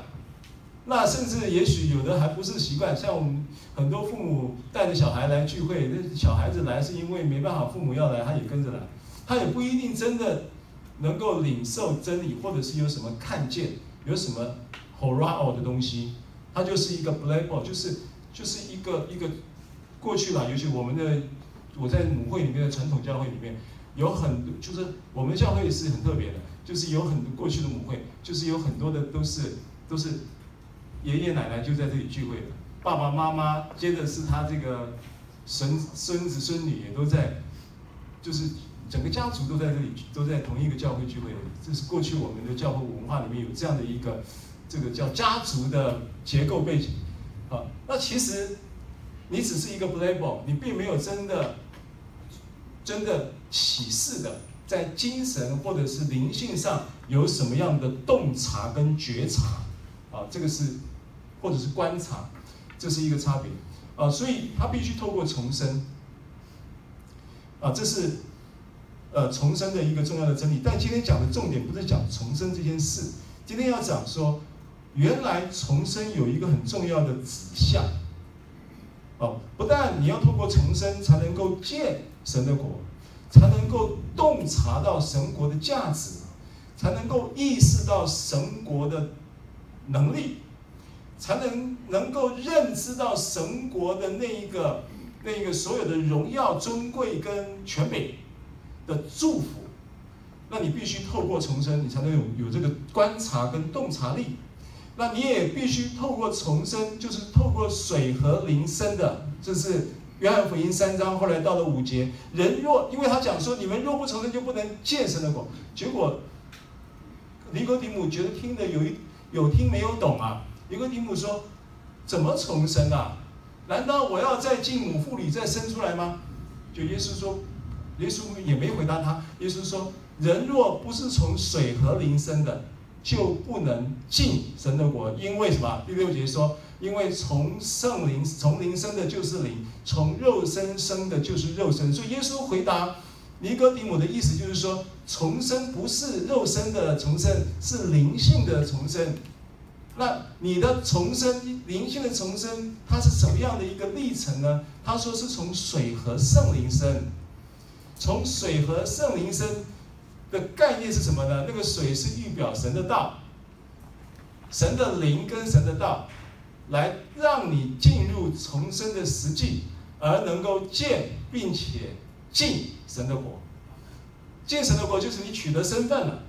S1: 那甚至也许有的还不是习惯，像我们很多父母带着小孩来聚会，那小孩子来是因为没办法，父母要来，他也跟着来，他也不一定真的能够领受真理，或者是有什么看见，有什么 horao 的东西，它就是一个 blebo，就是就是一个一个过去了。尤其我们的我在母会里面的传统教会里面，有很多就是我们教会是很特别的，就是有很多过去的母会，就是有很多的都是都是。爷爷奶奶就在这里聚会，爸爸妈妈，接着是他这个孙孙子孙女也都在，就是整个家族都在这里，都在同一个教会聚会。这是过去我们的教会文化里面有这样的一个，这个叫家族的结构背景。啊，那其实你只是一个 blabo，你并没有真的真的启示的，在精神或者是灵性上有什么样的洞察跟觉察啊，这个是。或者是观察，这是一个差别啊，所以他必须透过重生啊，这是呃重生的一个重要的真理。但今天讲的重点不是讲重生这件事，今天要讲说，原来重生有一个很重要的指向哦，不但你要透过重生才能够见神的国，才能够洞察到神国的价值，才能够意识到神国的能力。才能能够认知到神国的那一个那一个所有的荣耀、尊贵跟权柄的祝福，那你必须透过重生，你才能有有这个观察跟洞察力。那你也必须透过重生，就是透过水和灵生的。这是约翰福音三章，后来到了五节，人若因为他讲说，你们若不重生，就不能见神的果。结果尼哥底母觉得听得有一有听没有懂啊。尼哥底母说：“怎么重生啊？难道我要再进母腹里再生出来吗？”就耶稣说，耶稣也没回答他。耶稣说：“人若不是从水和灵生的，就不能进神的国。因为什么？第六节说：因为从圣灵从灵生的就是灵，从肉身生的就是肉身。所以耶稣回答尼哥底母的意思就是说，重生不是肉身的重生，是灵性的重生。”那你的重生，灵性的重生，它是什么样的一个历程呢？他说是从水和圣灵生，从水和圣灵生的概念是什么呢？那个水是预表神的道，神的灵跟神的道，来让你进入重生的实际，而能够见并且进神的国。进神的国就是你取得身份了。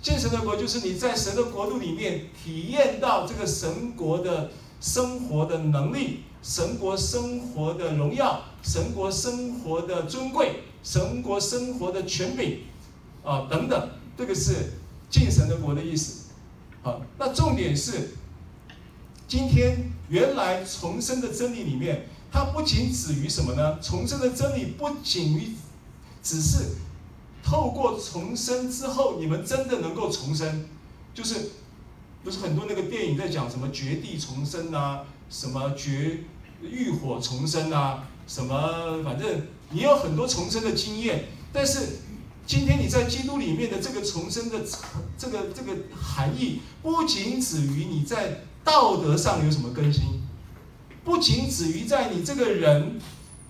S1: 见神的国就是你在神的国度里面体验到这个神国的生活的能力，神国生活的荣耀，神国生活的尊贵，神国生活的权柄，啊等等，这个是进神的国的意思。好，那重点是，今天原来重生的真理里面，它不仅止于什么呢？重生的真理不仅于只是。透过重生之后，你们真的能够重生，就是不是很多那个电影在讲什么绝地重生啊，什么绝浴火重生啊，什么反正你有很多重生的经验，但是今天你在基督里面的这个重生的这个这个含义，不仅止于你在道德上有什么更新，不仅止于在你这个人。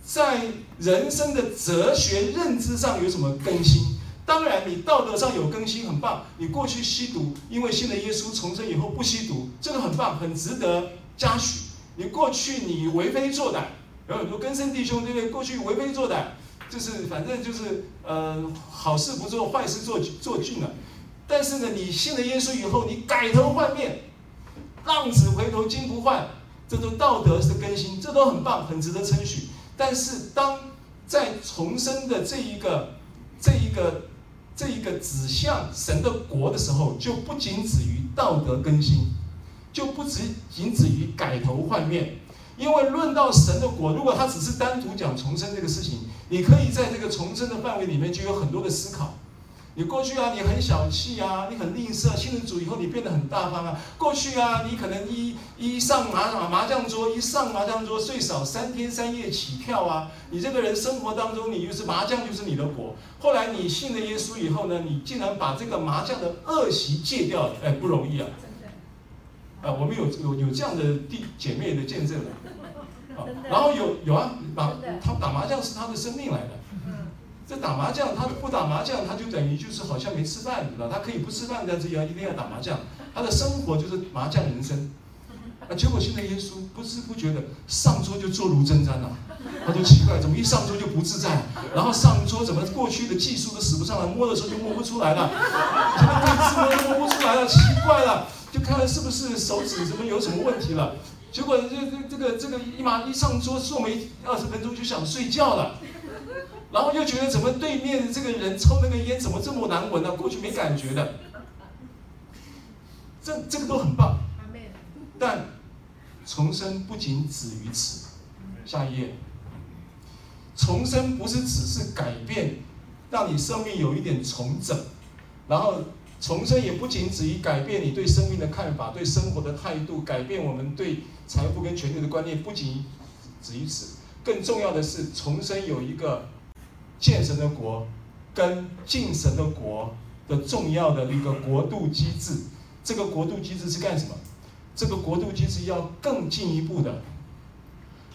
S1: 在人生的哲学认知上有什么更新？当然，你道德上有更新很棒。你过去吸毒，因为信了耶稣重生以后不吸毒，这个很棒，很值得嘉许。你过去你为非作歹，有很多根生弟兄，对不对？过去为非作歹，就是反正就是呃好事不做，坏事做做尽了。但是呢，你信了耶稣以后，你改头换面，浪子回头金不换，这都道德的更新，这都很棒，很值得称许。但是当在重生的这一个这一个这一个指向神的国的时候，就不仅止于道德更新，就不止仅止于改头换面。因为论到神的国，如果他只是单独讲重生这个事情，你可以在这个重生的范围里面就有很多的思考。你过去啊，你很小气啊，你很吝啬。信了主以后，你变得很大方啊。过去啊，你可能一一上麻麻将桌，一上麻将桌最少三天三夜起跳啊。你这个人生活当中，你就是麻将就是你的果。后来你信了耶稣以后呢，你竟然把这个麻将的恶习戒掉了，哎，不容易啊。啊，我们有有有这样的弟姐妹的见证了啊。然后有有啊，打他打麻将是他的生命来的。这打麻将，他不打麻将，他就等于就是好像没吃饭，知道？他可以不吃饭，但是要一定要打麻将。他的生活就是麻将人生。啊，结果现在耶稣不知不觉的上桌就坐如针毡了，他就奇怪，怎么一上桌就不自在？然后上桌怎么过去的技术都使不上来，摸的时候就摸不出来了，什么位置摸都摸不出来了，奇怪了，就看看是不是手指怎么有什么问题了。结果这这这个这个一马一上桌坐没二十分钟就想睡觉了。然后又觉得怎么对面这个人抽那个烟怎么这么难闻呢？过去没感觉的，这这个都很棒。但重生不仅止于此。下一页，重生不是只是改变，让你生命有一点重整。然后重生也不仅止于改变你对生命的看法、对生活的态度，改变我们对财富跟权力的观念，不仅止于此。更重要的是，重生有一个。建神的国，跟进神的国的重要的一个国度机制，这个国度机制是干什么？这个国度其实要更进一步的，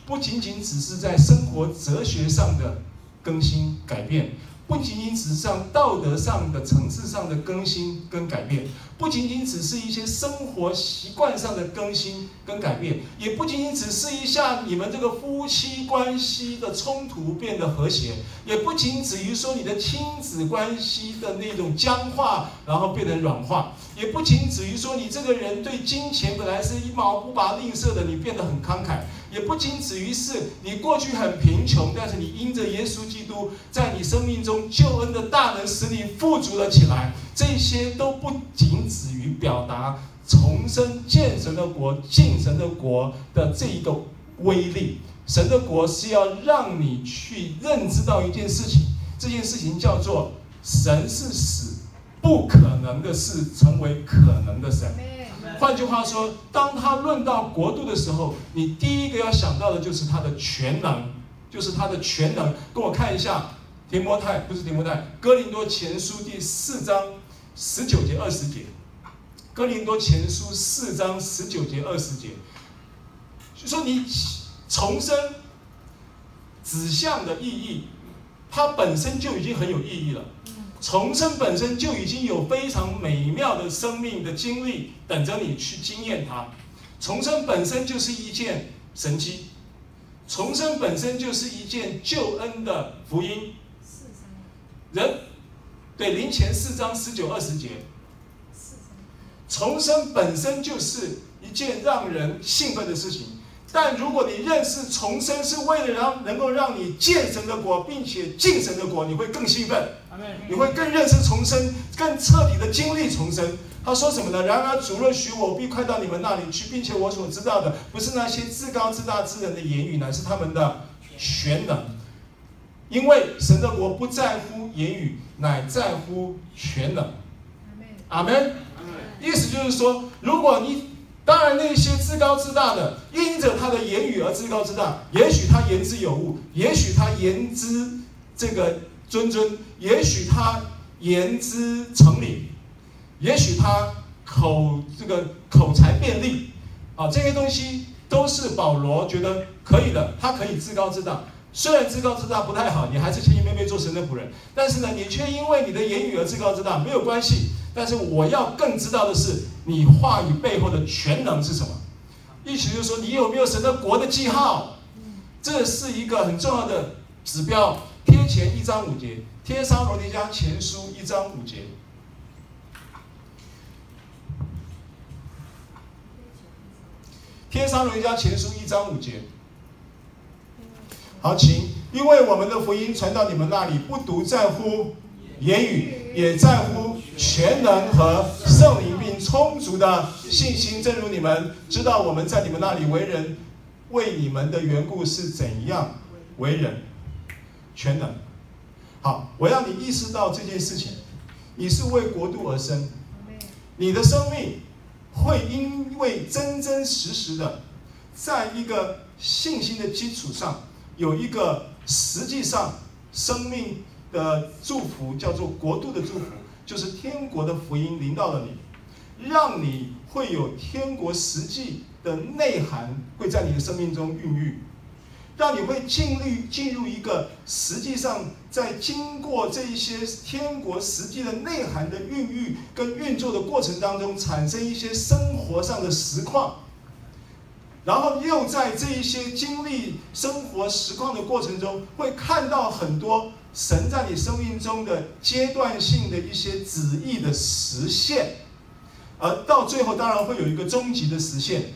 S1: 不仅仅只是在生活哲学上的更新改变。不仅仅只是上道德上的层次上的更新跟改变，不仅仅只是一些生活习惯上的更新跟改变，也不仅仅只是一下你们这个夫妻关系的冲突变得和谐，也不仅止于说你的亲子关系的那种僵化，然后变得软化，也不仅止于说你这个人对金钱本来是一毛不拔吝啬的，你变得很慷慨。也不仅止于是你过去很贫穷，但是你因着耶稣基督在你生命中救恩的大能，使你富足了起来。这些都不仅止于表达重生建神的国、进神的国的这一个威力。神的国是要让你去认知到一件事情，这件事情叫做神是使不可能的事成为可能的神。换句话说，当他论到国度的时候，你第一个要想到的就是他的全能，就是他的全能。跟我看一下，提摩太不是提摩太，哥林多前书第四章十九节二十节，哥林多前书四章十九节二十节，就说你重生指向的意义，它本身就已经很有意义了。重生本身就已经有非常美妙的生命的经历等着你去经验它，重生本身就是一件神迹，重生本身就是一件救恩的福音。人，对，林前四章十九二十节，重生本身就是一件让人兴奋的事情。但如果你认识重生是为了让能够让你见神的国，并且进神的国，你会更兴奋，你会更认识重生，更彻底的经历重生。他说什么呢？然而主若许我，必快到你们那里去，并且我所知道的不是那些自高自大之人的言语，乃是他们的全能。因为神的国不在乎言语，乃在乎全能。阿门。意思就是说，如果你当然，那些自高自大的，因着他的言语而自高自大，也许他言之有物，也许他言之这个谆谆，也许他言之成理，也许他口这个口才便利，啊，这些东西都是保罗觉得可以的，他可以自高自大。虽然自高自大不太好，你还是谦谦卑卑做神的仆人，但是呢，你却因为你的言语而自高自大，没有关系。但是我要更知道的是，你话语背后的全能是什么？意思就是说，你有没有神的国的记号？这是一个很重要的指标。贴前一章五节，帖撒罗尼迦前书一章五节。帖撒罗尼迦前书一章五节。好，请，因为我们的福音传到你们那里，不独在乎言语，也在乎全能和圣灵并充足的信心。正如你们知道，我们在你们那里为人，为你们的缘故是怎样为人。全能，好，我要你意识到这件事情，你是为国度而生，你的生命会因为真真实实的，在一个信心的基础上，有一个实际上生命的祝福，叫做国度的祝福，就是天国的福音临到了你，让你会有天国实际的内涵会在你的生命中孕育。让你会进入进入一个实际上在经过这一些天国实际的内涵的孕育跟运作的过程当中，产生一些生活上的实况，然后又在这一些经历生活实况的过程中，会看到很多神在你生命中的阶段性的一些旨意的实现，而到最后当然会有一个终极的实现。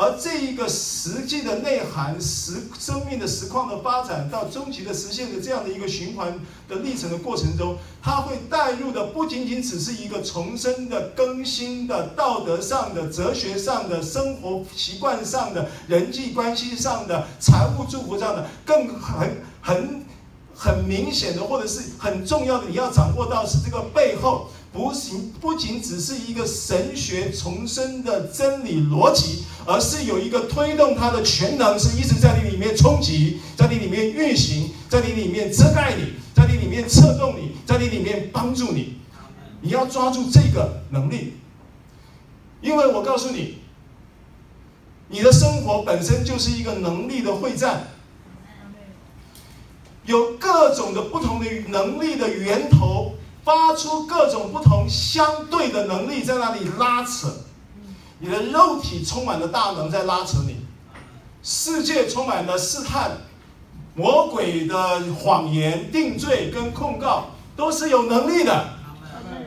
S1: 而这一个实际的内涵，实生命的实况的发展到终极的实现的这样的一个循环的历程的过程中，它会带入的不仅仅只是一个重生的更新的道德上的、哲学上的、生活习惯上的、人际关系上的、财务祝福上的，更很很很明显的，或者是很重要的，你要掌握到是这个背后。不行，不仅只是一个神学重生的真理逻辑，而是有一个推动它的全能，是一直在你里面冲击，在你里面运行，在你里面遮盖你，在你里面策动你，在你里面帮助你。你要抓住这个能力，因为我告诉你，你的生活本身就是一个能力的会战，有各种的不同的能力的源头。发出各种不同相对的能力在那里拉扯，你的肉体充满了大能在拉扯你，世界充满了试探，魔鬼的谎言、定罪跟控告都是有能力的。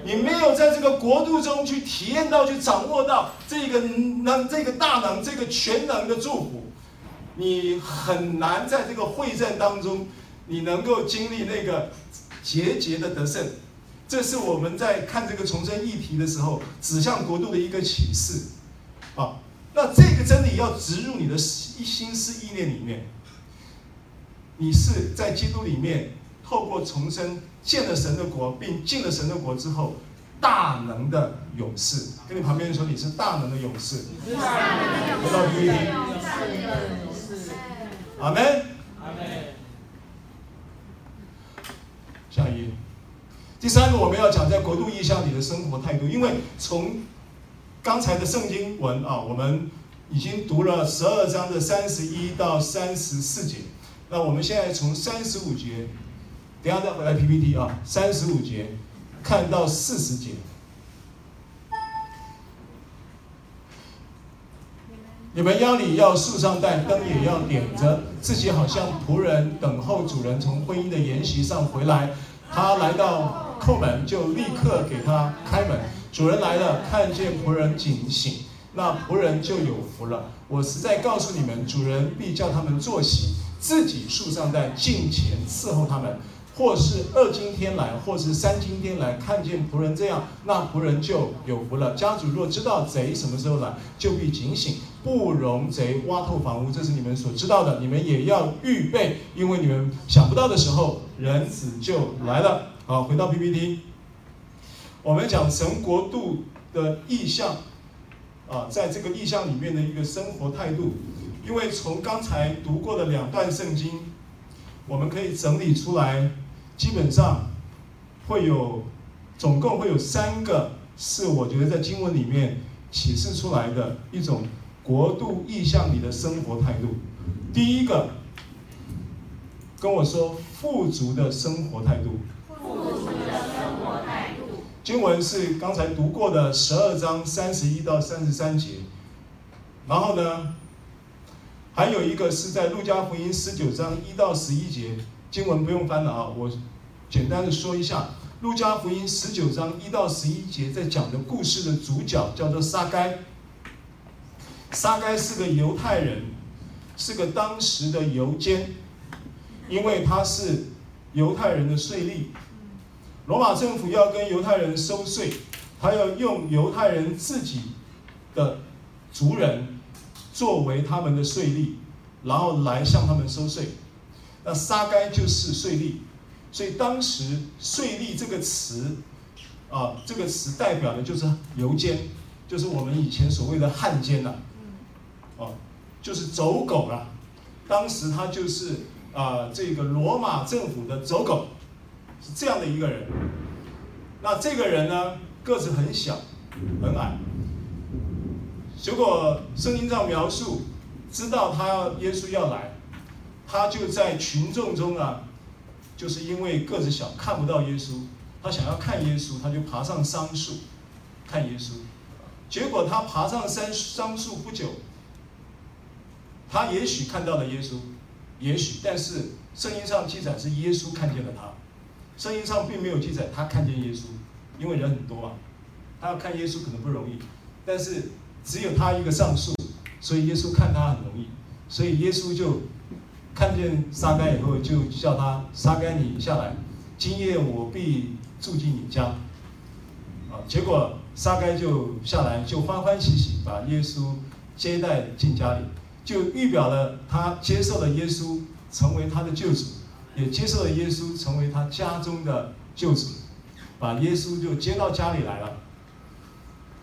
S1: 你没有在这个国度中去体验到、去掌握到这个能、这个大能、这个全能的祝福，你很难在这个会战当中，你能够经历那个节节的得胜。这是我们在看这个重生议题的时候，指向国度的一个启示，啊，那这个真理要植入你的一心思意念里面。你是在基督里面透过重生见了神的国，并进了神的国之后，大能的勇士。跟你旁边人说，你是大能的勇士。回到 PPT。阿门。阿门。下一页。第三个我们要讲在国度意象里的生活态度，因为从刚才的圣经文啊，我们已经读了十二章的三十一到三十四节，那我们现在从三十五节，等下再回来 PPT 啊，三十五节看到四十节，你们腰里要束上带，灯也要点着，自己好像仆人等候主人从婚姻的筵席上回来，他来到。叩门，就立刻给他开门。主人来了，看见仆人警醒，那仆人就有福了。我实在告诉你们，主人必叫他们坐席，自己树上在近前伺候他们。或是二今天来，或是三今天来，看见仆人这样，那仆人就有福了。家主若知道贼什么时候来，就必警醒，不容贼挖透房屋。这是你们所知道的，你们也要预备，因为你们想不到的时候，人子就来了。好，回到 PPT，我们讲神国度的意象，啊，在这个意象里面的一个生活态度，因为从刚才读过的两段圣经，我们可以整理出来，基本上会有总共会有三个，是我觉得在经文里面启示出来的一种国度意象里的生活态度。第一个，跟我说富足的生活态度富足的生活态度。经文是刚才读过的十二章三十一到三十三节，然后呢，还有一个是在路加福音十九章一到十一节，经文不用翻了啊，我简单的说一下，路加福音十九章一到十一节在讲的故事的主角叫做撒该。撒该是个犹太人，是个当时的犹监，因为他是犹太人的税吏，罗马政府要跟犹太人收税，他要用犹太人自己的族人作为他们的税吏，然后来向他们收税。那沙该就是税吏，所以当时税吏这个词啊，这个词代表的就是犹监，就是我们以前所谓的汉奸呐。哦，就是走狗了。当时他就是啊、这个罗马政府的走狗，是这样的一个人。那这个人呢，个子很小，很矮。结果圣经上描述，知道他要耶稣要来，他就在群众中啊，就是因为个子小，看不到耶稣，他想要看耶稣，他就爬上桑树看耶稣。结果他爬上山桑树不久。他也许看到了耶稣，也许，但是圣经上记载是耶稣看见了他，圣经上并没有记载他看见耶稣，因为人很多啊，他要看耶稣可能不容易，但是只有他一个上树，所以耶稣看他很容易，所以耶稣就看见撒该以后，就叫他撒该你下来，今夜我必住进你家，啊，结果撒该就下来，就欢欢喜喜把耶稣接待进家里。就预表了他接受了耶稣成为他的救主，也接受了耶稣成为他家中的救主，把耶稣就接到家里来了。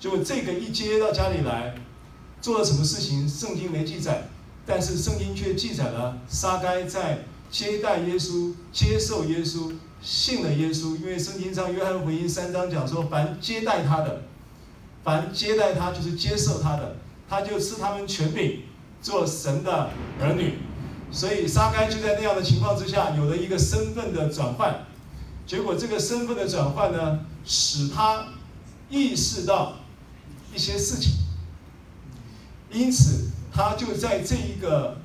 S1: 就这个一接到家里来，做了什么事情，圣经没记载，但是圣经却记载了撒该在接待耶稣、接受耶稣、信了耶稣。因为圣经上约翰福音三章讲说，凡接待他的，凡接待他就是接受他的，他就赐他们权柄。做神的儿女，所以撒该就在那样的情况之下，有了一个身份的转换。结果这个身份的转换呢，使他意识到一些事情。因此，他就在这一个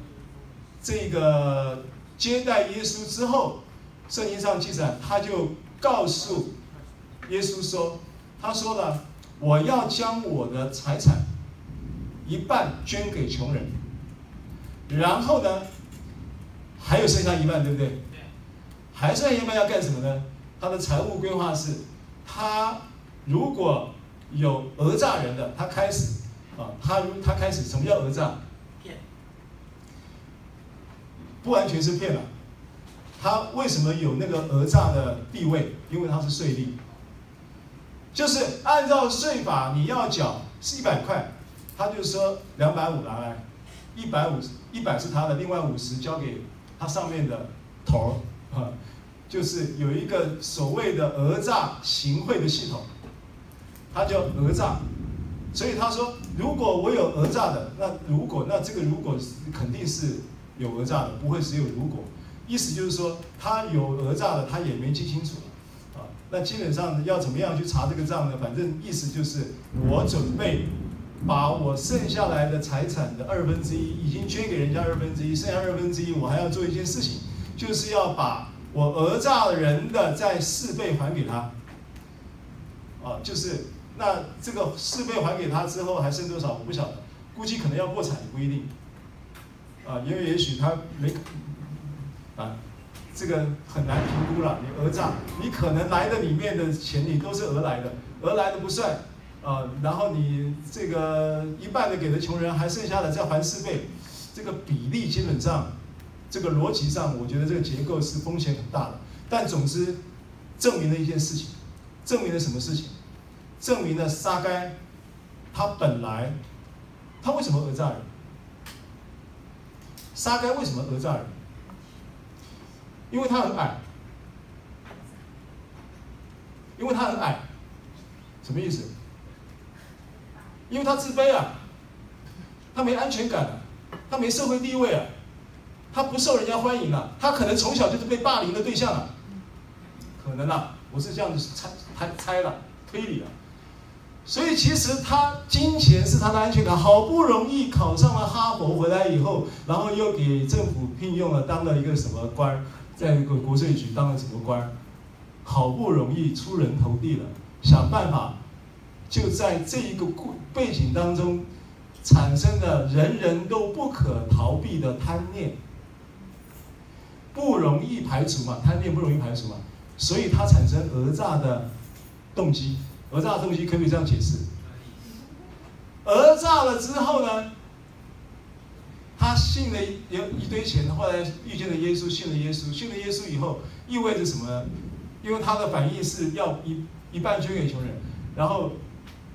S1: 这个接待耶稣之后，圣经上记载，他就告诉耶稣说：“他说了，我要将我的财产一半捐给穷人。”然后呢，还有剩下一半，对不对？还剩下一半要干什么呢？他的财务规划是，他如果有讹诈人的，他开始啊，他他开始什么叫讹诈？骗。不完全是骗了。他为什么有那个讹诈的地位？因为他是税吏。就是按照税法，你要缴是一百块，他就说两百五拿来，一百五十。一百是他的，另外五十交给他上面的头啊，就是有一个所谓的讹诈行贿的系统，他叫讹诈，所以他说，如果我有讹诈的，那如果那这个如果肯定是有讹诈的，不会只有如果，意思就是说他有讹诈的，他也没记清楚啊，那基本上要怎么样去查这个账呢？反正意思就是我准备。把我剩下来的财产的二分之一已经捐给人家二分之一，剩下二分之一我还要做一件事情，就是要把我讹诈人的再四倍还给他。啊，就是那这个四倍还给他之后还剩多少我不晓得，估计可能要破产也不一定。啊，因为也许他没，啊，这个很难评估了。你讹诈，你可能来的里面的钱你都是讹来的，讹来的不算。啊，然后你这个一半的给了穷人，还剩下的再还四倍，这个比例基本上，这个逻辑上，我觉得这个结构是风险很大的。但总之，证明了一件事情，证明了什么事情？证明了撒该，他本来，他为什么讹诈人？撒该为什么讹诈人？因为他很矮，因为他很矮，什么意思？因为他自卑啊，他没安全感，他没社会地位啊，他不受人家欢迎啊，他可能从小就是被霸凌的对象啊，可能啊，我是这样子猜猜猜了推理了，所以其实他金钱是他的安全感。好不容易考上了哈佛回来以后，然后又给政府聘用了，当了一个什么官，在一个国税局当了什么官，好不容易出人头地了，想办法就在这一个故背景当中产生了人人都不可逃避的贪念，不容易排除嘛，贪念不容易排除嘛，所以他产生讹诈的动机。讹诈的动机可不可以这样解释？讹诈了之后呢，他信了一有一堆钱，后来遇见了耶稣，信了耶稣，信了耶稣以后，意味着什么呢？因为他的反应是要一一半捐给穷人，然后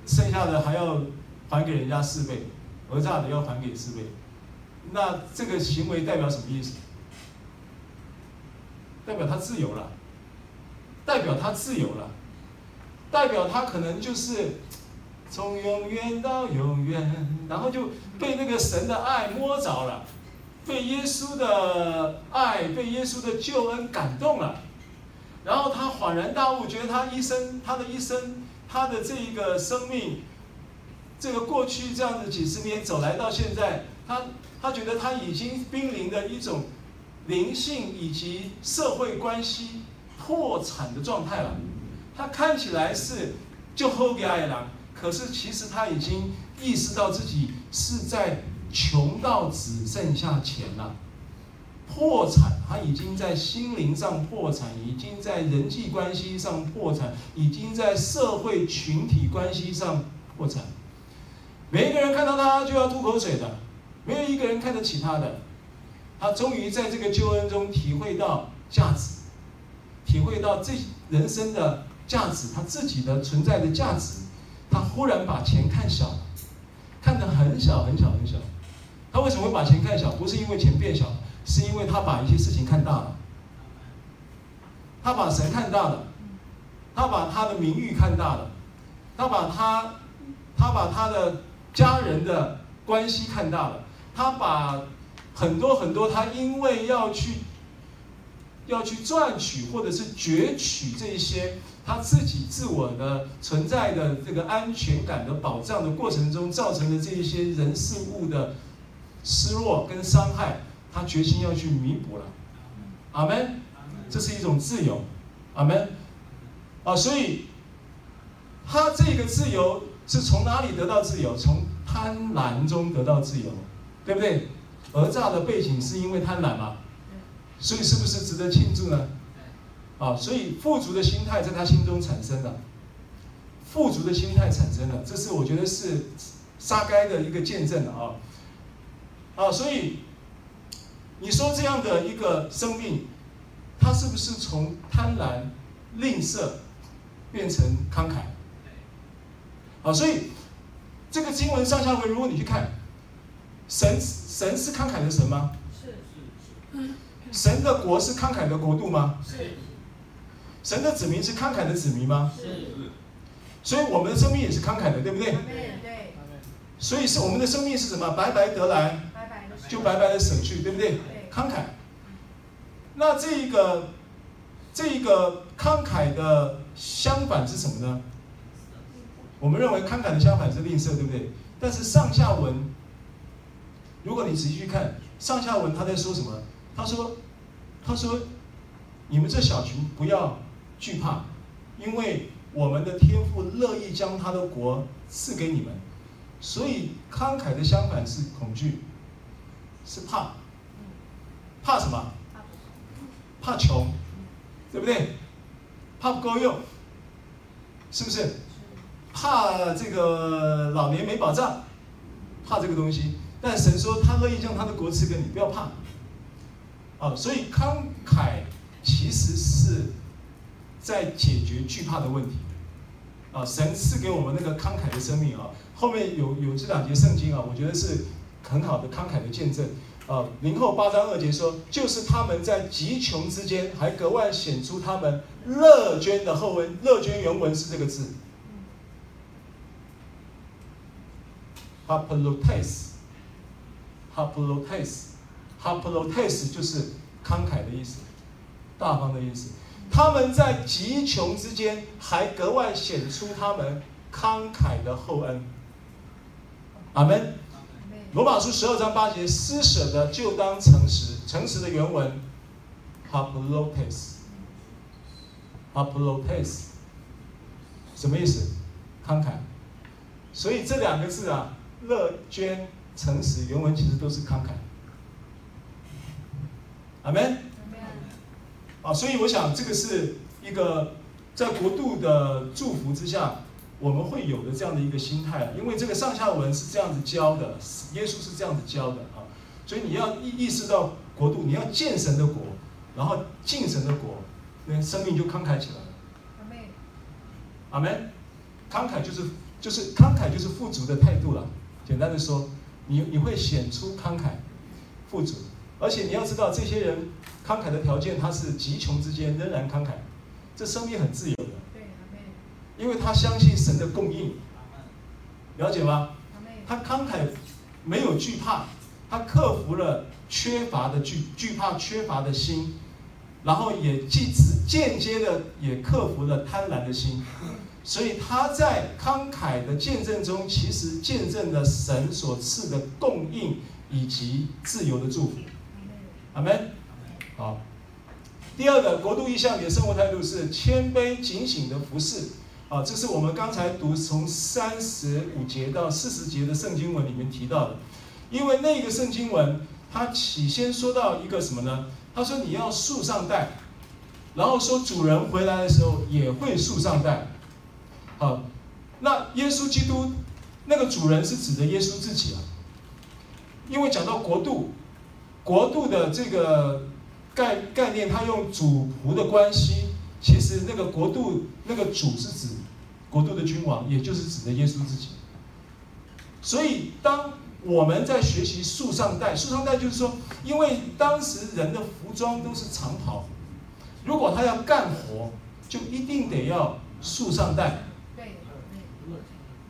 S1: 剩下的还要还给人家四倍，讹诈的要还给四倍。那这个行为代表什么意思？代表他自由了，代表他自由了。代表他可能就是从永远到永远，然后就被那个神的爱摸着了，被耶稣的爱、被耶稣的救恩感动了，然后他恍然大悟，觉得他一生、他的一生、他的这一个生命，这个过去这样子几十年走来到现在，他他觉得他已经濒临的一种灵性以及社会关系破产的状态了。他看起来是就后给爱郎，可是其实他已经意识到自己是在穷到只剩下钱了，破产，他已经在心灵上破产，已经在人际关系上破产，已经在社会群体关系上破产。每一个人看到他就要吐口水的，没有一个人看得起他的。他终于在这个救恩中体会到价值，体会到这人生的。价值，他自己的存在的价值，他忽然把钱看小了，看得很小很小很小。他为什么会把钱看小？不是因为钱变小了，是因为他把一些事情看大了。他把神看大了，他把他的名誉看大了，他把他，他把他的家人的关系看大了，他把很多很多他因为要去。要去赚取或者是攫取这些他自己自我的存在的这个安全感的保障的过程中造成的这一些人事物的失落跟伤害，他决心要去弥补了。阿门。这是一种自由。阿门。啊，所以他这个自由是从哪里得到自由？从贪婪中得到自由，对不对？讹诈的背景是因为贪婪嘛？所以是不是值得庆祝呢？啊，所以富足的心态在他心中产生了，富足的心态产生了，这是我觉得是撒该的一个见证啊，啊，所以你说这样的一个生命，他是不是从贪婪、吝啬变成慷慨？好，所以这个经文上下文，如果你去看，神神是慷慨的神吗？是是是。嗯神的国是慷慨的国度吗？是。神的子民是慷慨的子民吗？是。所以我们的生命也是慷慨的，对不对？对。所以是我们的生命是什么？白白得来，就白白的舍去，对不对？慷慨。那这一个，这一个慷慨的相反是什么呢？我们认为慷慨的相反是吝啬，对不对？但是上下文，如果你仔细去看上下文，他在说什么？他说：“他说，你们这小群不要惧怕，因为我们的天父乐意将他的国赐给你们。所以慷慨的相反是恐惧，是怕。怕什么？怕穷，对不对？怕不够用，是不是？怕这个老年没保障，怕这个东西。但神说他乐意将他的国赐给你，不要怕。”啊，所以慷慨其实是在解决惧怕的问题。啊，神赐给我们那个慷慨的生命啊，后面有有这两节圣经啊，我觉得是很好的慷慨的见证。啊，零后八章二节说，就是他们在极穷之间，还格外显出他们乐捐的厚恩。乐捐原文是这个字 h a p l o t e s h a p l o t e s h a p l o t e s 就是慷慨的意思，大方的意思。他们在极穷之间，还格外显出他们慷慨的厚恩。阿门。罗马书十二章八节，施舍的就当诚实。诚实的原文，haplopes，haplopes，什么意思？慷慨。所以这两个字啊，乐捐、诚实，原文其实都是慷慨。阿门。啊，所以我想这个是一个在国度的祝福之下，我们会有的这样的一个心态。因为这个上下文是这样子教的，耶稣是这样子教的啊。所以你要意意识到国度，你要见神的国，然后敬神的国，那生命就慷慨起来了。阿门。阿门。慷慨就是就是慷慨就是富足的态度了。简单的说，你你会显出慷慨、富足。而且你要知道，这些人慷慨的条件，他是极穷之间仍然慷慨，这生命很自由的。对，因为他相信神的供应，了解吗？他慷慨，没有惧怕，他克服了缺乏的惧惧怕缺乏的心，然后也既直间接的也克服了贪婪的心，所以他在慷慨的见证中，其实见证了神所赐的供应以及自由的祝福。阿门。好，第二个国度意象里的生活态度是谦卑警醒的服侍。啊，这是我们刚才读从三十五节到四十节的圣经文里面提到的。因为那个圣经文，它起先说到一个什么呢？他说你要束上带，然后说主人回来的时候也会束上带。好，那耶稣基督那个主人是指的耶稣自己啊。因为讲到国度。国度的这个概概念，他用主仆的关系，其实那个国度那个主是指国度的君王，也就是指的耶稣自己。所以，当我们在学习束上带，束上带就是说，因为当时人的服装都是长袍，如果他要干活，就一定得要束上带。对，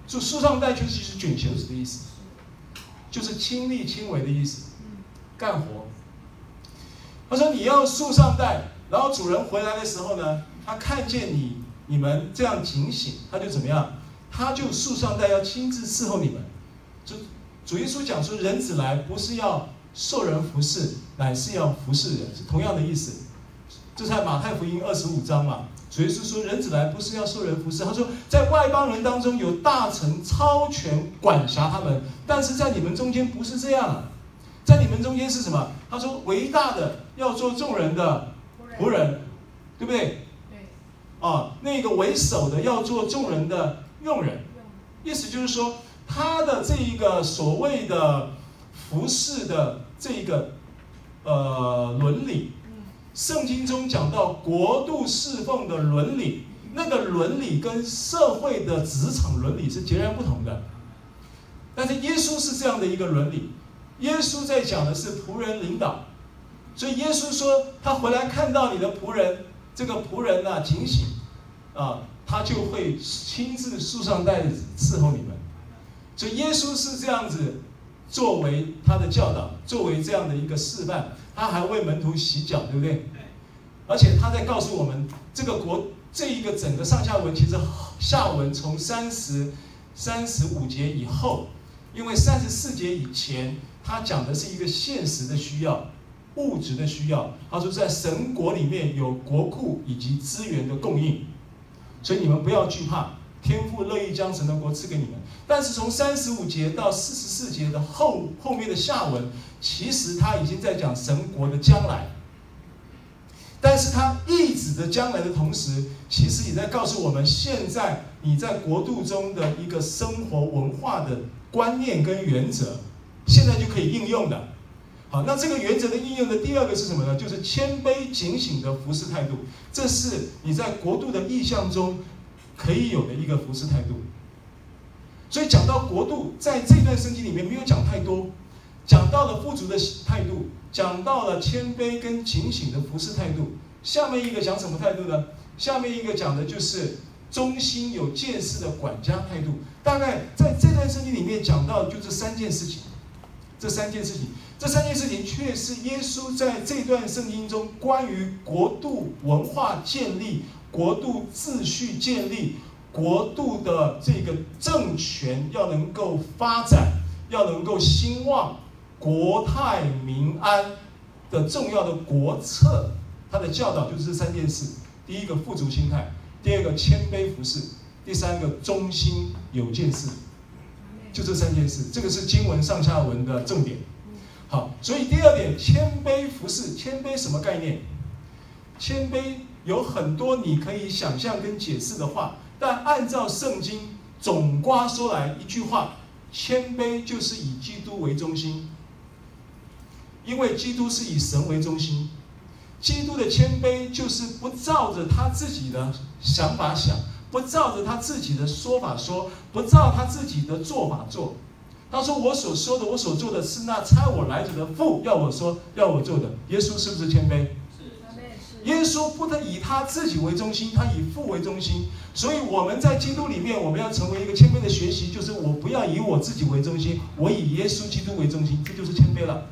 S1: 就束上带就是是卷袖子的意思，就是亲力亲为的意思。干活，他说你要束上带，然后主人回来的时候呢，他看见你你们这样警醒，他就怎么样？他就树上带，要亲自伺候你们。就主耶稣讲说，人子来不是要受人服侍，乃是要服侍人，是同样的意思。这在马太福音二十五章嘛，主耶稣说，人子来不是要受人服侍，他说在外邦人当中有大臣超权管辖他们，但是在你们中间不是这样。在你们中间是什么？他说：“伟大的要做众人的仆人，对不对？啊，那个为首的要做众人的用人，意思就是说，他的这一个所谓的服侍的这一个呃伦理，圣经中讲到国度侍奉的伦理，那个伦理跟社会的职场伦理是截然不同的。但是耶稣是这样的一个伦理。”耶稣在讲的是仆人领导，所以耶稣说他回来看到你的仆人，这个仆人呐、啊、警醒，啊，他就会亲自束上带子伺候你们。所以耶稣是这样子作为他的教导，作为这样的一个示范，他还为门徒洗脚，对不对？而且他在告诉我们，这个国这一个整个上下文，其实下文从三十三十五节以后，因为三十四节以前。他讲的是一个现实的需要，物质的需要。他说，在神国里面有国库以及资源的供应，所以你们不要惧怕，天父乐意将神的国赐给你们。但是从三十五节到四十四节的后后面的下文，其实他已经在讲神国的将来。但是他意指的将来的同时，其实也在告诉我们，现在你在国度中的一个生活文化的观念跟原则。现在就可以应用的，好，那这个原则的应用的第二个是什么呢？就是谦卑警醒的服侍态度，这是你在国度的意象中可以有的一个服侍态度。所以讲到国度，在这段圣经里面没有讲太多，讲到了富足的态度，讲到了谦卑跟警醒的服侍态度。下面一个讲什么态度呢？下面一个讲的就是。忠心有见识的管家态度，大概在这段圣经里面讲到就这三件事情，这三件事情，这三件事情却是耶稣在这段圣经中关于国度文化建立、国度秩序建立、国度的这个政权要能够发展，要能够兴旺，国泰民安的重要的国策，他的教导就是这三件事：第一个富足心态，第二个谦卑服侍，第三个忠心有见识。就这三件事，这个是经文上下文的重点。好，所以第二点，谦卑服侍，谦卑什么概念？谦卑有很多你可以想象跟解释的话，但按照圣经总括说来一句话，谦卑就是以基督为中心，因为基督是以神为中心。基督的谦卑就是不照着他自己的想法想。不照着他自己的说法说，不照他自己的做法做。他说：“我所说的，我所做的是那差我来者的父要我说，要我做的。”耶稣是不是谦卑？是。耶稣不得以他自己为中心，他以父为中心。所以我们在基督里面，我们要成为一个谦卑的学习，就是我不要以我自己为中心，我以耶稣基督为中心，这就是谦卑了。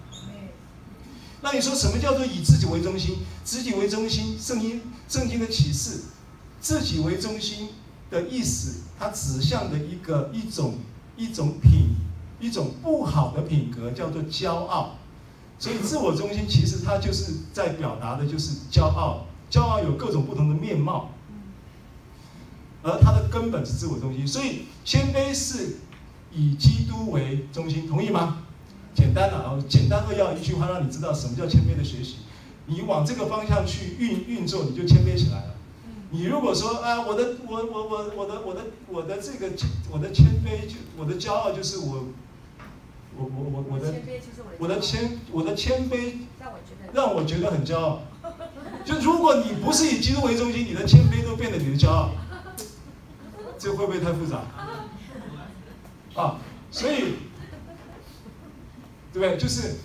S1: 那你说什么叫做以自己为中心？自己为中心，圣经圣经的启示。自己为中心的意思，它指向的一个一种一种品，一种不好的品格，叫做骄傲。所以，自我中心其实它就是在表达的就是骄傲。骄傲有各种不同的面貌，而它的根本是自我中心。所以，谦卑是以基督为中心，同意吗？简单的啊，简单扼要一句话，让你知道什么叫谦卑的学习。你往这个方向去运运作，你就谦卑起来了。你如果说啊，我的我我我我的我的我的这个我的谦卑就我的骄傲就是我，我我我我的我的谦我的谦卑让我觉得很骄傲。就如果你不是以基督为中心，你的谦卑都变得你的骄傲，这会不会太复杂？啊，所以对不对？就是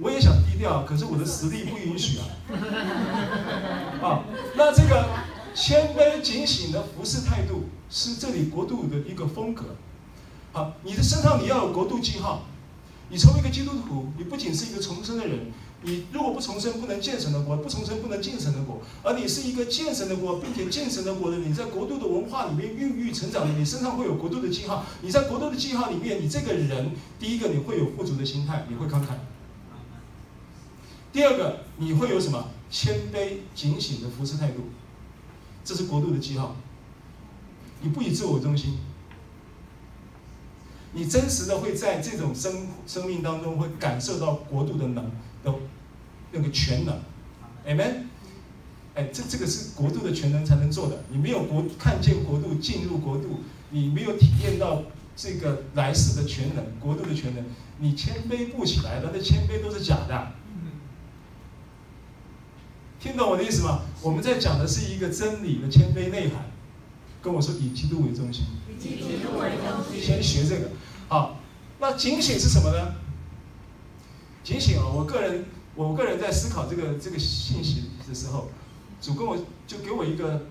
S1: 我也想低调，可是我的实力不允许啊。啊，那这个。谦卑警醒的服侍态度是这里国度的一个风格。好，你的身上你要有国度记号。你成为一个基督徒，你不仅是一个重生的人，你如果不重生，不能见神的国；不重生，不能进神的国。而你是一个见神的国，并且见神的国的，你在国度的文化里面孕育成长的，你身上会有国度的记号。你在国度的记号里面，你这个人，第一个你会有富足的心态，你会慷慨；第二个你会有什么谦卑警醒的服侍态度。这是国度的记号。你不以自我为中心，你真实的会在这种生生命当中会感受到国度的能的那个全能，Amen。哎，这这个是国度的全能才能做的。你没有国看见国度进入国度，你没有体验到这个来世的全能，国度的全能，你谦卑不起来的，那谦卑都是假的。听懂我的意思吗？我们在讲的是一个真理的谦卑内涵。跟我说以基督为中心。先学这个。好，那警醒是什么呢？警醒啊！我个人，我个人在思考这个这个信息的时候，主跟我就给我一个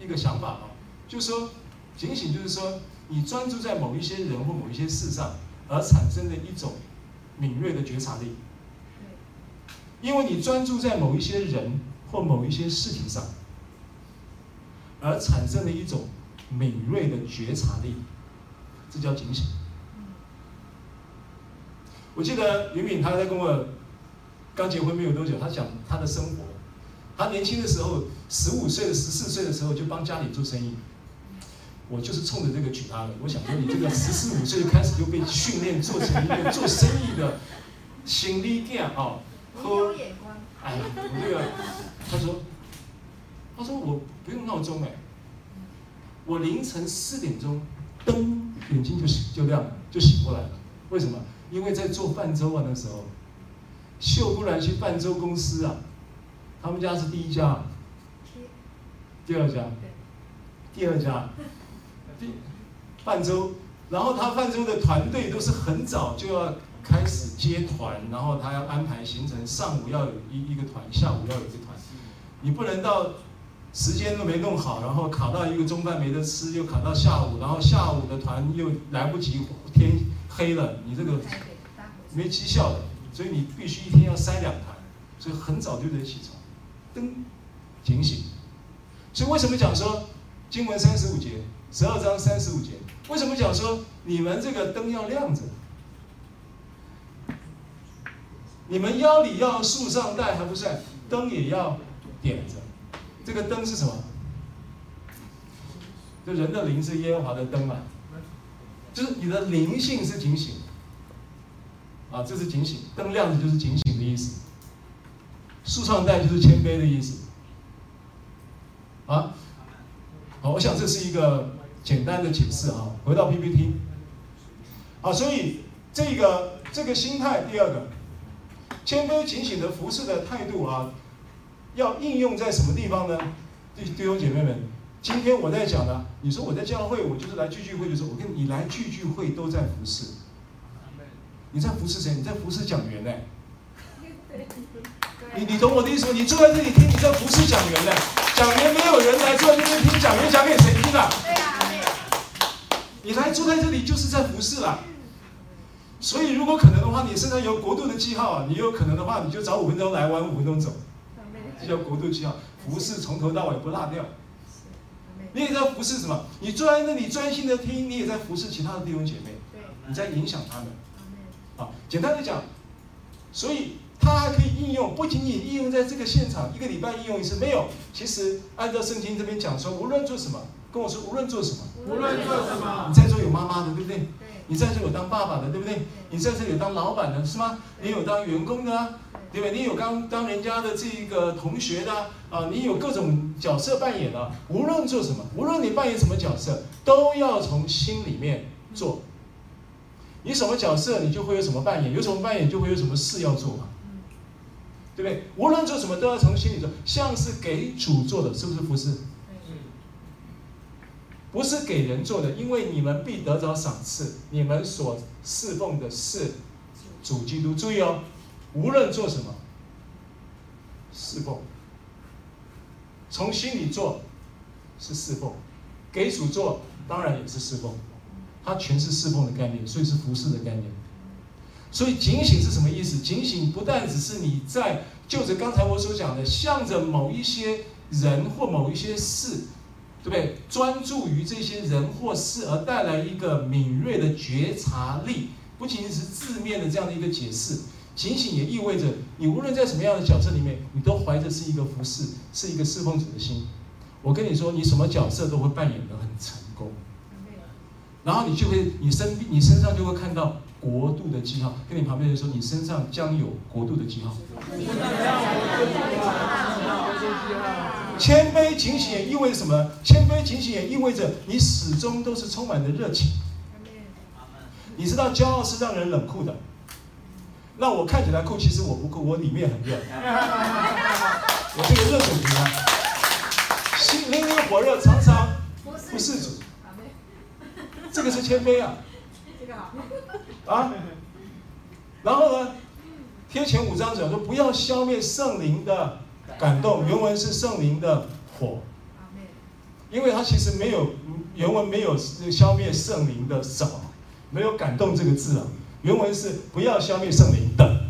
S1: 一个想法啊，就是说警醒就是说你专注在某一些人或某一些事上而产生的一种敏锐的觉察力。因为你专注在某一些人。或某一些事情上，而产生的一种敏锐的觉察力，这叫警醒。我记得云敏他在跟我刚结婚没有多久，他讲他的生活。他年轻的时候，十五岁的、十四岁的时候就帮家里做生意。我就是冲着这个娶她的。我想说，你这个十四五岁就开始就被训练做成一个做生意的行李店啊，和哎，我这个。他说：“他说我不用闹钟哎，我凌晨四点钟，灯眼睛就醒就亮了，就醒过来了。为什么？因为在做泛舟啊那时候，秀姑然去泛舟公司啊，他们家是第一家，第二家，第二家，第泛舟，然后他泛舟的团队都是很早就要开始接团，然后他要安排行程，上午要有一一个团，下午要有一个团。”你不能到时间都没弄好，然后卡到一个中饭没得吃，又卡到下午，然后下午的团又来不及，天黑了，你这个没绩效的，所以你必须一天要塞两团，所以很早就得起床，灯警醒。所以为什么讲说经文三十五节，十二章三十五节，为什么讲说你们这个灯要亮着？你们腰里要束上带还不算，灯也要点着。这个灯是什么？就人的灵是耶和华的灯嘛，就是你的灵性是警醒。啊，这是警醒，灯亮着就是警醒的意思。树上带就是谦卑的意思。啊，好，我想这是一个简单的解释啊。回到 PPT，啊，所以这个这个心态，第二个，谦卑警醒的服侍的态度啊，要应用在什么地方呢？弟弟兄姐妹们，今天我在讲呢，你说我在教会，我就是来聚聚会的时候，我跟你来聚聚会都在服侍。你在服侍谁？你在服侍讲员呢？你你懂我的意思吗？你坐在这里听，你在服侍讲员呢。讲员没有人来坐在这边听，讲员讲给谁听啊？对啊，你来坐在这里就是在服侍了。所以如果可能的话，你身上有国度的记号啊，你有可能的话，你就早五分钟来，晚五分钟走。这叫国度记号，服侍从头到尾不落掉。你也在服侍什么？你坐在那里专心的听，你也在服侍其他的弟兄姐妹。你在影响他们。啊，简单的讲，所以它还可以应用，不仅仅应用在这个现场，一个礼拜应用一次没有。其实按照圣经这边讲说，无论做什么，跟我说无论做什么，
S2: 无论做什么，
S1: 你在座有妈妈的，对不对？你在这有当爸爸的，对不对？你在这有当老板的，是吗？你有当员工的，对不对？你有当当人家的这个同学的啊，你有各种角色扮演的。无论做什么，无论你扮演什么角色，都要从心里面做。你什么角色，你就会有什么扮演；有什么扮演，就会有什么事要做嘛，对不对？无论做什么，都要从心里做，像是给主做的，是不是服侍？不是给人做的，因为你们必得着赏赐。你们所侍奉的是主基督。注意哦，无论做什么，侍奉，从心里做是侍奉，给主做当然也是侍奉。它全是侍奉的概念，所以是服侍的概念。所以警醒是什么意思？警醒不但只是你在就着刚才我所讲的，向着某一些人或某一些事，对不对？专注于这些人或事而带来一个敏锐的觉察力，不仅仅是字面的这样的一个解释。警醒也意味着你无论在什么样的角色里面，你都怀着是一个服侍，是一个侍奉者的心。我跟你说，你什么角色都会扮演得很成功。然后你就会，你身你身上就会看到国度的记号。跟你旁边人说，你身上将有国度的记号。谦卑警醒也意味着什么？谦卑警醒也意味着你始终都是充满着热情。你知道骄傲是让人冷酷的。那我看起来酷，其实我不酷，我里面很热。我这个热水瓶啊，心灵里火热，常常不是主。这个是谦卑啊，这个好。啊，然后呢，贴前五章讲说不要消灭圣灵的感动，原文是圣灵的火，因为它其实没有原文没有消灭圣灵的什么，没有感动这个字啊，原文是不要消灭圣灵的，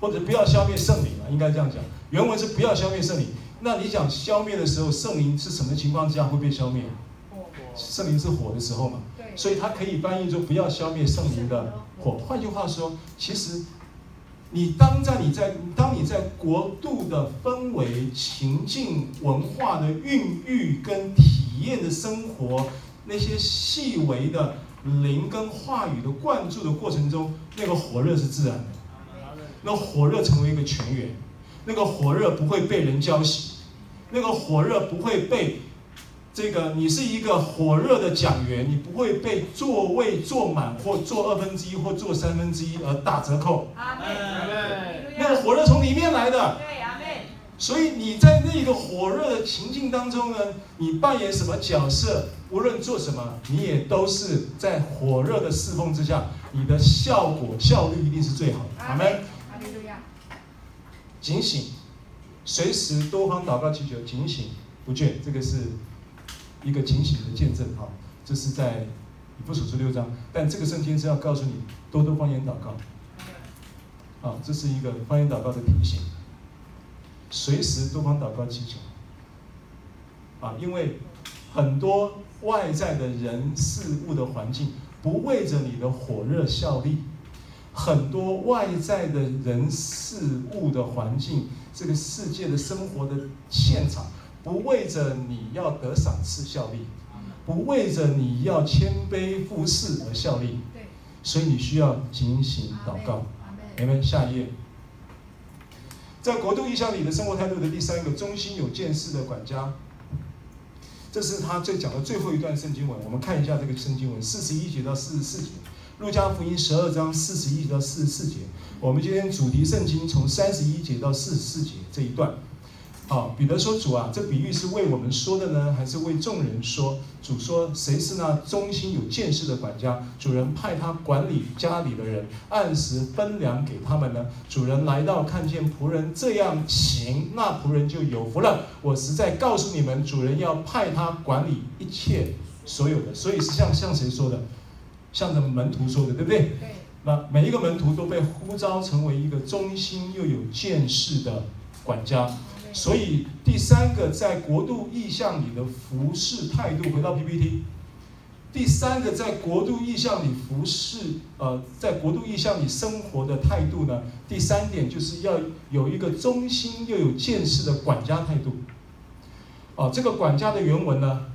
S1: 或者不要消灭圣灵啊，应该这样讲，原文是不要消灭圣灵，那你讲消灭的时候，圣灵是什么情况之下会被消灭？圣灵是火的时候嘛，所以它可以翻译作“不要消灭圣灵的火”。换句话说，其实你当在你在当你在国度的氛围、情境、文化的孕育跟体验的生活，那些细微的灵跟话语的灌注的过程中，那个火热是自然的，那火热成为一个泉源，那个火热不会被人浇熄，那个火热不会被。这个你是一个火热的讲员，你不会被座位坐满或坐二分之一或坐三分之一而打折扣。那个火热从里面来的。所以你在那个火热的情境当中呢，你扮演什么角色，无论做什么，你也都是在火热的侍奉之下，你的效果效率一定是最好的。阿门。阿门。警醒，随时多方祷告祈求，警醒不倦，这个是。一个警醒的见证，哈，这是在以弗所书六章，但这个圣经是要告诉你多多方言祷告，啊，这是一个方言祷告的提醒，随时多方祷告祈求，啊，因为很多外在的人事物的环境，不为着你的火热效力；很多外在的人事物的环境，这个世界的生活的现场，不为着你要得赏赐效力，不为着你要谦卑服侍而效力。所以你需要警醒祷告。你们下一页。在国度意象里的生活态度的第三个，中心有见识的管家，这是他最讲的最后一段圣经文。我们看一下这个圣经文，四十一节到四十四节，路加福音十二章四十一节到四十四节。我们今天主题圣经从三十一节到四十四节这一段。好，彼得说：“主啊，这比喻是为我们说的呢，还是为众人说？”主说：“谁是那忠心有见识的管家？主人派他管理家里的人，按时分粮给他们呢。主人来到，看见仆人这样行，那仆人就有福了。我实在告诉你们，主人要派他管理一切所有的。所以是像像谁说的？像着门徒说的，对不对？对。那每一个门徒都被呼召成为一个忠心又有见识的管家。”所以第三个在国度意象里的服侍态度，回到 PPT。第三个在国度意象里服侍，呃，在国度意象里生活的态度呢？第三点就是要有一个忠心又有见识的管家态度。哦，这个管家的原文呢，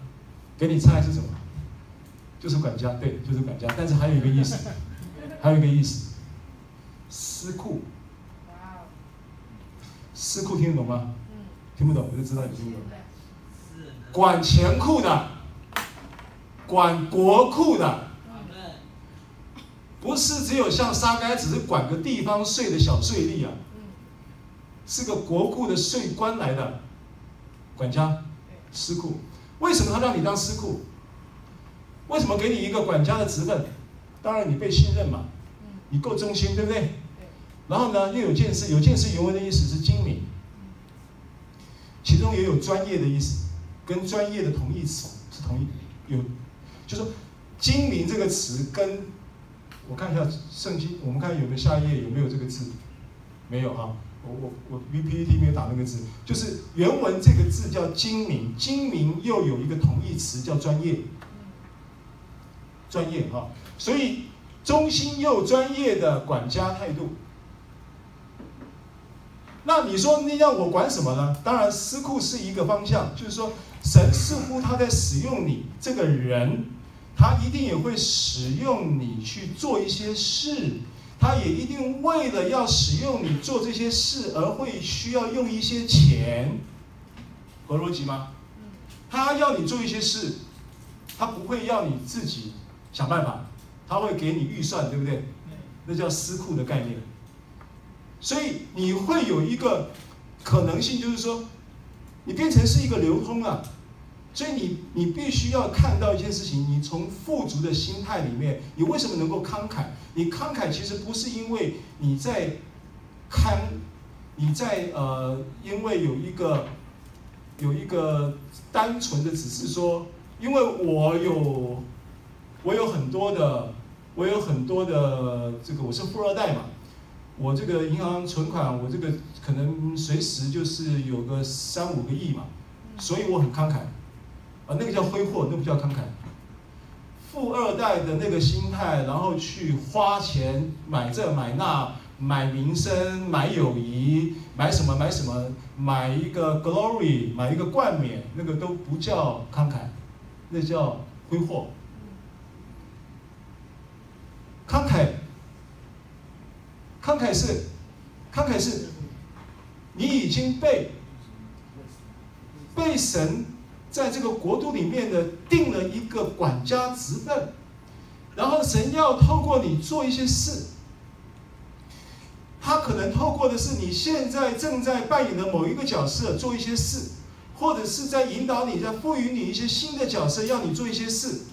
S1: 给你猜是什么？就是管家，对，就是管家。但是还有一个意思，还有一个意思，司库。司库听得懂吗？听不懂，我就知道你听不懂。管钱库的，管国库的，不是只有像沙该，只是管个地方税的小税吏啊，是个国库的税官来的管家，司库。为什么他让你当司库？为什么给你一个管家的职分？当然你被信任嘛，你够忠心，对不对？然后呢，又有见识，有见识原文的意思是精明。其中也有专业的意思，跟专业的同义词是同义，有，就说精明这个词跟，我看一下圣经，我们看有没有下一页有没有这个字，没有哈，我我我 PPT 没有打那个字，就是原文这个字叫精明，精明又有一个同义词叫专业，专业哈，所以忠心又专业的管家态度。那你说，你要我管什么呢？当然，司库是一个方向，就是说，神似乎他在使用你这个人，他一定也会使用你去做一些事，他也一定为了要使用你做这些事而会需要用一些钱，合逻辑吗？他要你做一些事，他不会要你自己想办法，他会给你预算，对不对？那叫私库的概念。所以你会有一个可能性，就是说，你变成是一个流通啊。所以你你必须要看到一件事情，你从富足的心态里面，你为什么能够慷慨？你慷慨其实不是因为你在看，你在呃，因为有一个有一个单纯的只是说，因为我有我有很多的，我有很多的这个，我是富二代嘛。我这个银行存款，我这个可能随时就是有个三五个亿嘛，所以我很慷慨，啊，那个叫挥霍，那个不叫慷慨。富二代的那个心态，然后去花钱买这买那，买名声，买友谊，买什么买什么，买一个 glory，买一个冠冕，那个都不叫慷慨，那叫挥霍。慷慨。慷慨是，慷慨是，你已经被被神在这个国度里面的定了一个管家职分，然后神要透过你做一些事，他可能透过的是你现在正在扮演的某一个角色做一些事，或者是在引导你，在赋予你一些新的角色，要你做一些事。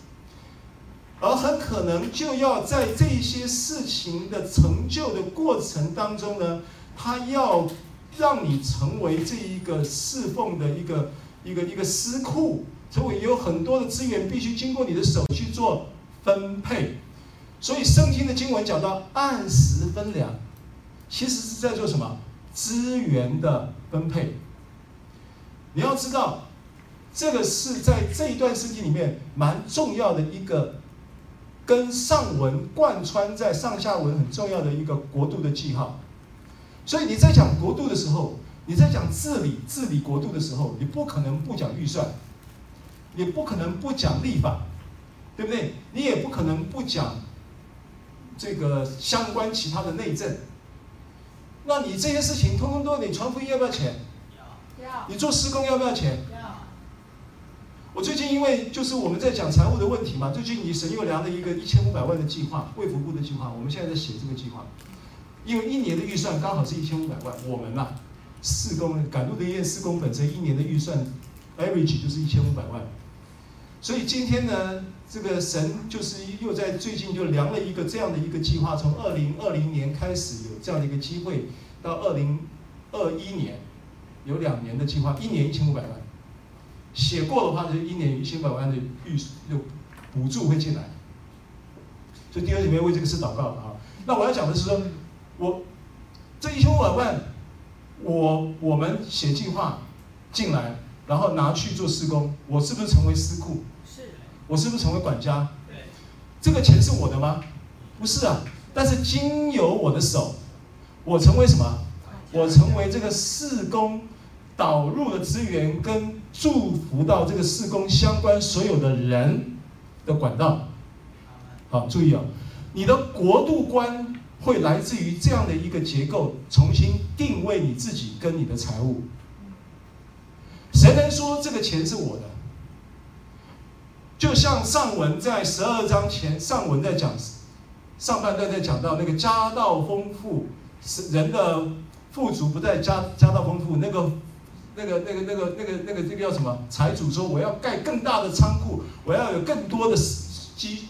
S1: 而很可能就要在这些事情的成就的过程当中呢，他要让你成为这一个侍奉的一个一个一个司库，所以有很多的资源必须经过你的手去做分配。所以圣经的经文讲到按时分粮，其实是在做什么？资源的分配。你要知道，这个是在这一段圣经里面蛮重要的一个，跟上文贯穿在上下文很重要的一个国度的记号。所以你在讲国度的时候，你在讲治理治理国度的时候，你不可能不讲预算，你不可能不讲立法，对不对？你也不可能不讲这个相关其他的内政。那你这些事情通通都你传福音要不要钱？要。你做施工要不要钱？我最近因为就是我们在讲财务的问题嘛，最近你神又量了一个一千五百万的计划，卫福部的计划，我们现在在写这个计划，因为一年的预算刚好是一千五百万，我们呐，施工赶路的医院施工本身一年的预算 average 就是一千五百万，所以今天呢，这个神就是又在最近就量了一个这样的一个计划，从二零二零年开始有这样的一个机会，到二零二一年有两年的计划，一年一千五百万，写过的话就一年一千五百万的预就补助会进来，所以弟兄姊妹为这个事祷告啊。那我要讲的是说，我这一千五百万，我我们写计划进来，然后拿去做施工，我是不是成为司库？是我是不是成为管家？对，这个钱是我的吗？不是啊，但是经由我的手，我成为什么？我成为这个施工导入的资源跟祝福到这个事工相关所有的人的管道。好，注意啊，你的国度观会来自于这样的一个结构，重新定位你自己跟你的财务。谁能说这个钱是我的？就像上文在十二章前，上文在讲上半段在讲到那个家道丰富，是人的富足不在家家道丰富，那个那个那个那个那个那个那个叫什么？财主说我要盖更大的仓库，我要有更多的积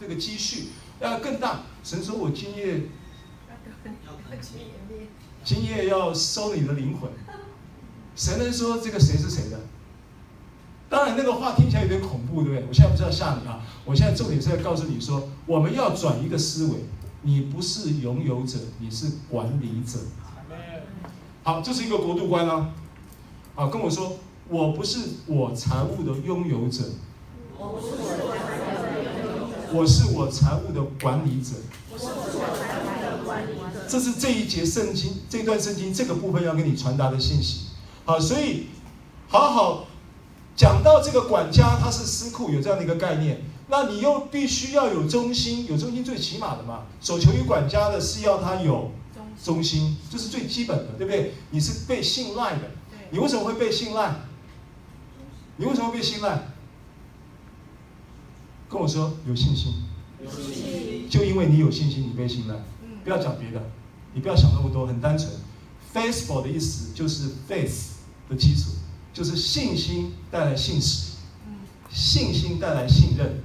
S1: 这个积蓄，要更大。神说我今夜今夜要收你的灵魂。谁能说这个谁是谁的？当然，那个话听起来有点恐怖，对不对？我现在不是要吓你啊，我现在重点是要告诉你说，我们要转一个思维，你不是拥有者，你是管理者。好，这是一个国度观啊。啊，跟我说，我不是我财务的拥有者，我是我财务的管理者。这是这一节圣经这段圣经这个部分要给你传达的信息。好，所以好好。讲到这个管家，他是司库，有这样的一个概念。那你又必须要有忠心，有忠心最起码的嘛。所求于管家的是要他有忠心，这是最基本的，对不对？你是被信赖的，你为什么会被信赖？你为什么会被信赖？跟我说，有信心。有信心。就因为你有信心，你被信赖。不要讲别的，你不要想那么多，很单纯。Faithful 的意思就是 faith 的基础。就是信心带来信实，信心带来信任，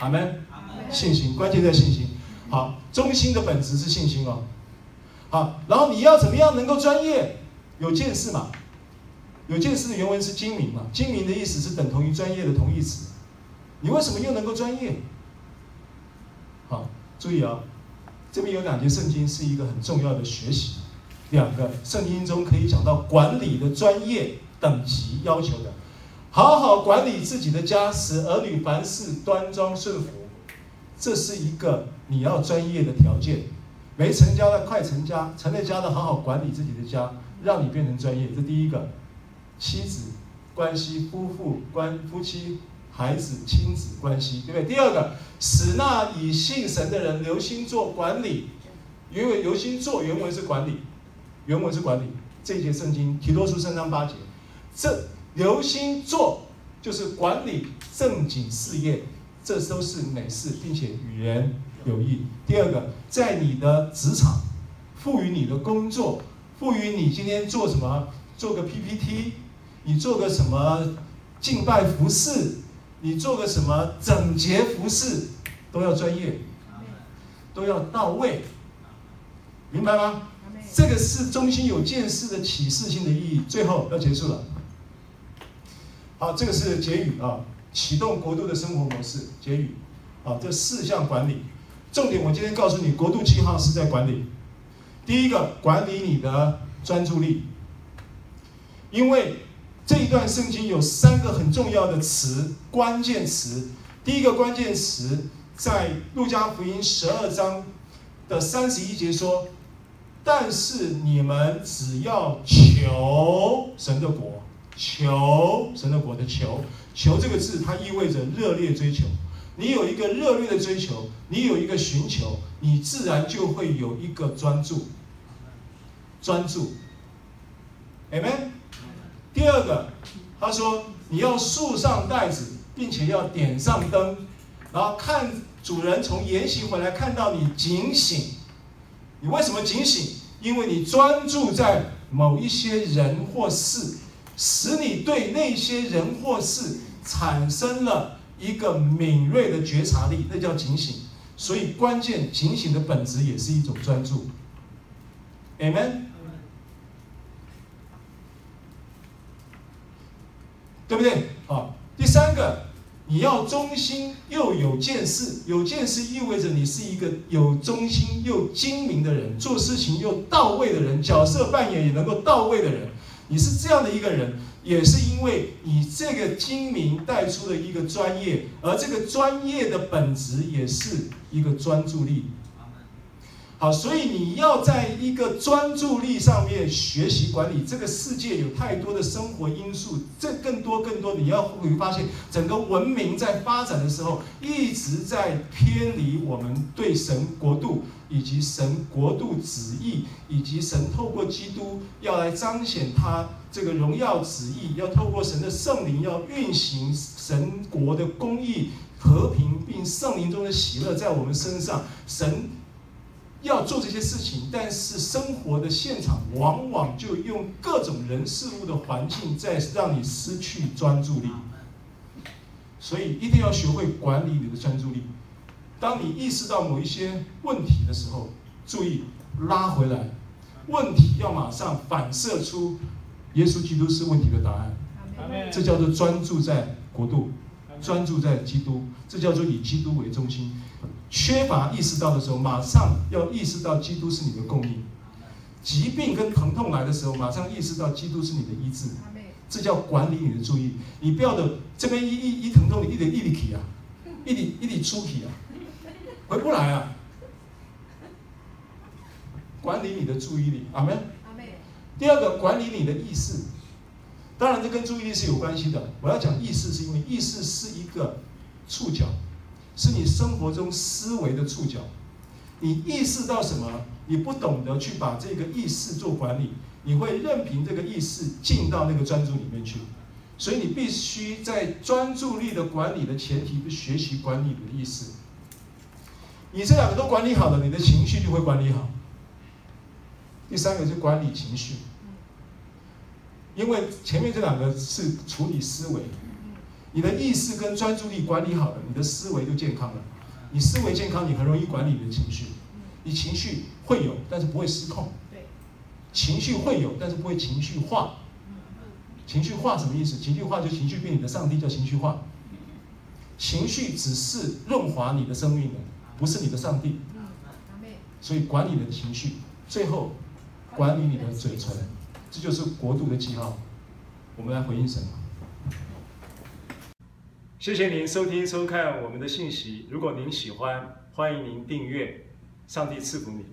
S1: 阿门。信心，关键在信心。好，中心的本质是信心哦。好，然后你要怎么样能够专业？有见识嘛？有见识的原文是精明嘛？精明的意思是等同于专业的同义词。你为什么又能够专业？好，注意啊，这边有两节圣经是一个很重要的学习。两个圣经中可以讲到管理的专业。等级要求的，好好管理自己的家，使儿女凡事端庄顺服，这是一个你要专业的条件。没成家的快成家，成了家的好好管理自己的家，让你变成专业。这第一个，妻子关系、夫妇关夫妻、孩子亲子关系，对不对？第二个，使那以信神的人留心做管理，原文留心做原文是管理，原文是管理。这节圣经提多书三章八节。这留心做就是管理正经事业，这都是美事，并且与人有益。第二个，在你的职场，赋予你的工作，赋予你今天做什么，做个 PPT，你做个什么敬拜服饰，你做个什么整洁服饰，都要专业，都要到位，明白吗？这个是中心有见识的启示性的意义。最后要结束了。好，这个是结语啊，启动国度的生活模式。结语，啊，这四项管理，重点我今天告诉你，国度记号是在管理。第一个，管理你的专注力，因为这一段圣经有三个很重要的词，关键词。第一个关键词在路加福音十二章的三十一节说：“但是你们只要求神的国，求神的国的求，求这个字它意味着热烈追求。你有一个热烈的追求，你有一个寻求，你自然就会有一个专注，专注。Amen。第二个，他说你要束上带子，并且要点上灯，然后看主人从筵席回来，看到你警醒。你为什么警醒？因为你专注在某一些人或事，使你对那些人或事产生了一个敏锐的觉察力，那叫警醒。所以关键警醒的本质也是一种专注。Amen。对不对？好，第三个，你要忠心又有见识。有见识意味着你是一个有忠心又精明的人，做事情又到位的人，角色扮演也能够到位的人。你是这样的一个人，也是因为你这个精明带出了一个专业，而这个专业的本质也是一个专注力。好，所以你要在一个专注力上面学习管理。这个世界有太多的生活因素，这更多更多，你要会发现，整个文明在发展的时候，一直在偏离我们对神国度以及神国度旨意，以及神透过基督要来彰显他这个荣耀旨意，要透过神的圣灵要运行神国的公义、和平，并圣灵中的喜乐在我们身上，神。要做这些事情，但是生活的现场往往就用各种人事物的环境在让你失去专注力，所以一定要学会管理你的专注力。当你意识到某一些问题的时候，注意拉回来，问题要马上反射出耶稣基督是问题的答案，这叫做专注在国度，专注在基督，这叫做以基督为中心。缺乏意识到的时候，马上要意识到基督是你的供应；疾病跟疼痛来的时候，马上意识到基督是你的医治。这叫管理你的注意。你不要的这边一一一疼痛，你一点一力起啊，一点一点出体啊，回不来啊。管理你的注意力，阿门。第二个，管理你的意识。当然，这跟注意力是有关系的。我要讲意识，是因为意识是一个触角。是你生活中思维的触角，你意识到什么，你不懂得去把这个意识做管理，你会任凭这个意识进到那个专注里面去，所以你必须在专注力的管理的前提，学习管理你的意识。你这两个都管理好了，你的情绪就会管理好。第三个是管理情绪，因为前面这两个是处理思维。你的意识跟专注力管理好了，你的思维就健康了。你思维健康，你很容易管理你的情绪。你情绪会有，但是不会失控。情绪会有，但是不会情绪化。情绪化什么意思？情绪化就情绪变你的上帝，叫情绪化。情绪只是润滑你的生命的，不是你的上帝。所以管理你的情绪，最后管理你的嘴唇，这就是国度的记号。我们来回应神。谢谢您收听收看我们的信息如果您喜欢欢迎您订阅上帝赐福你。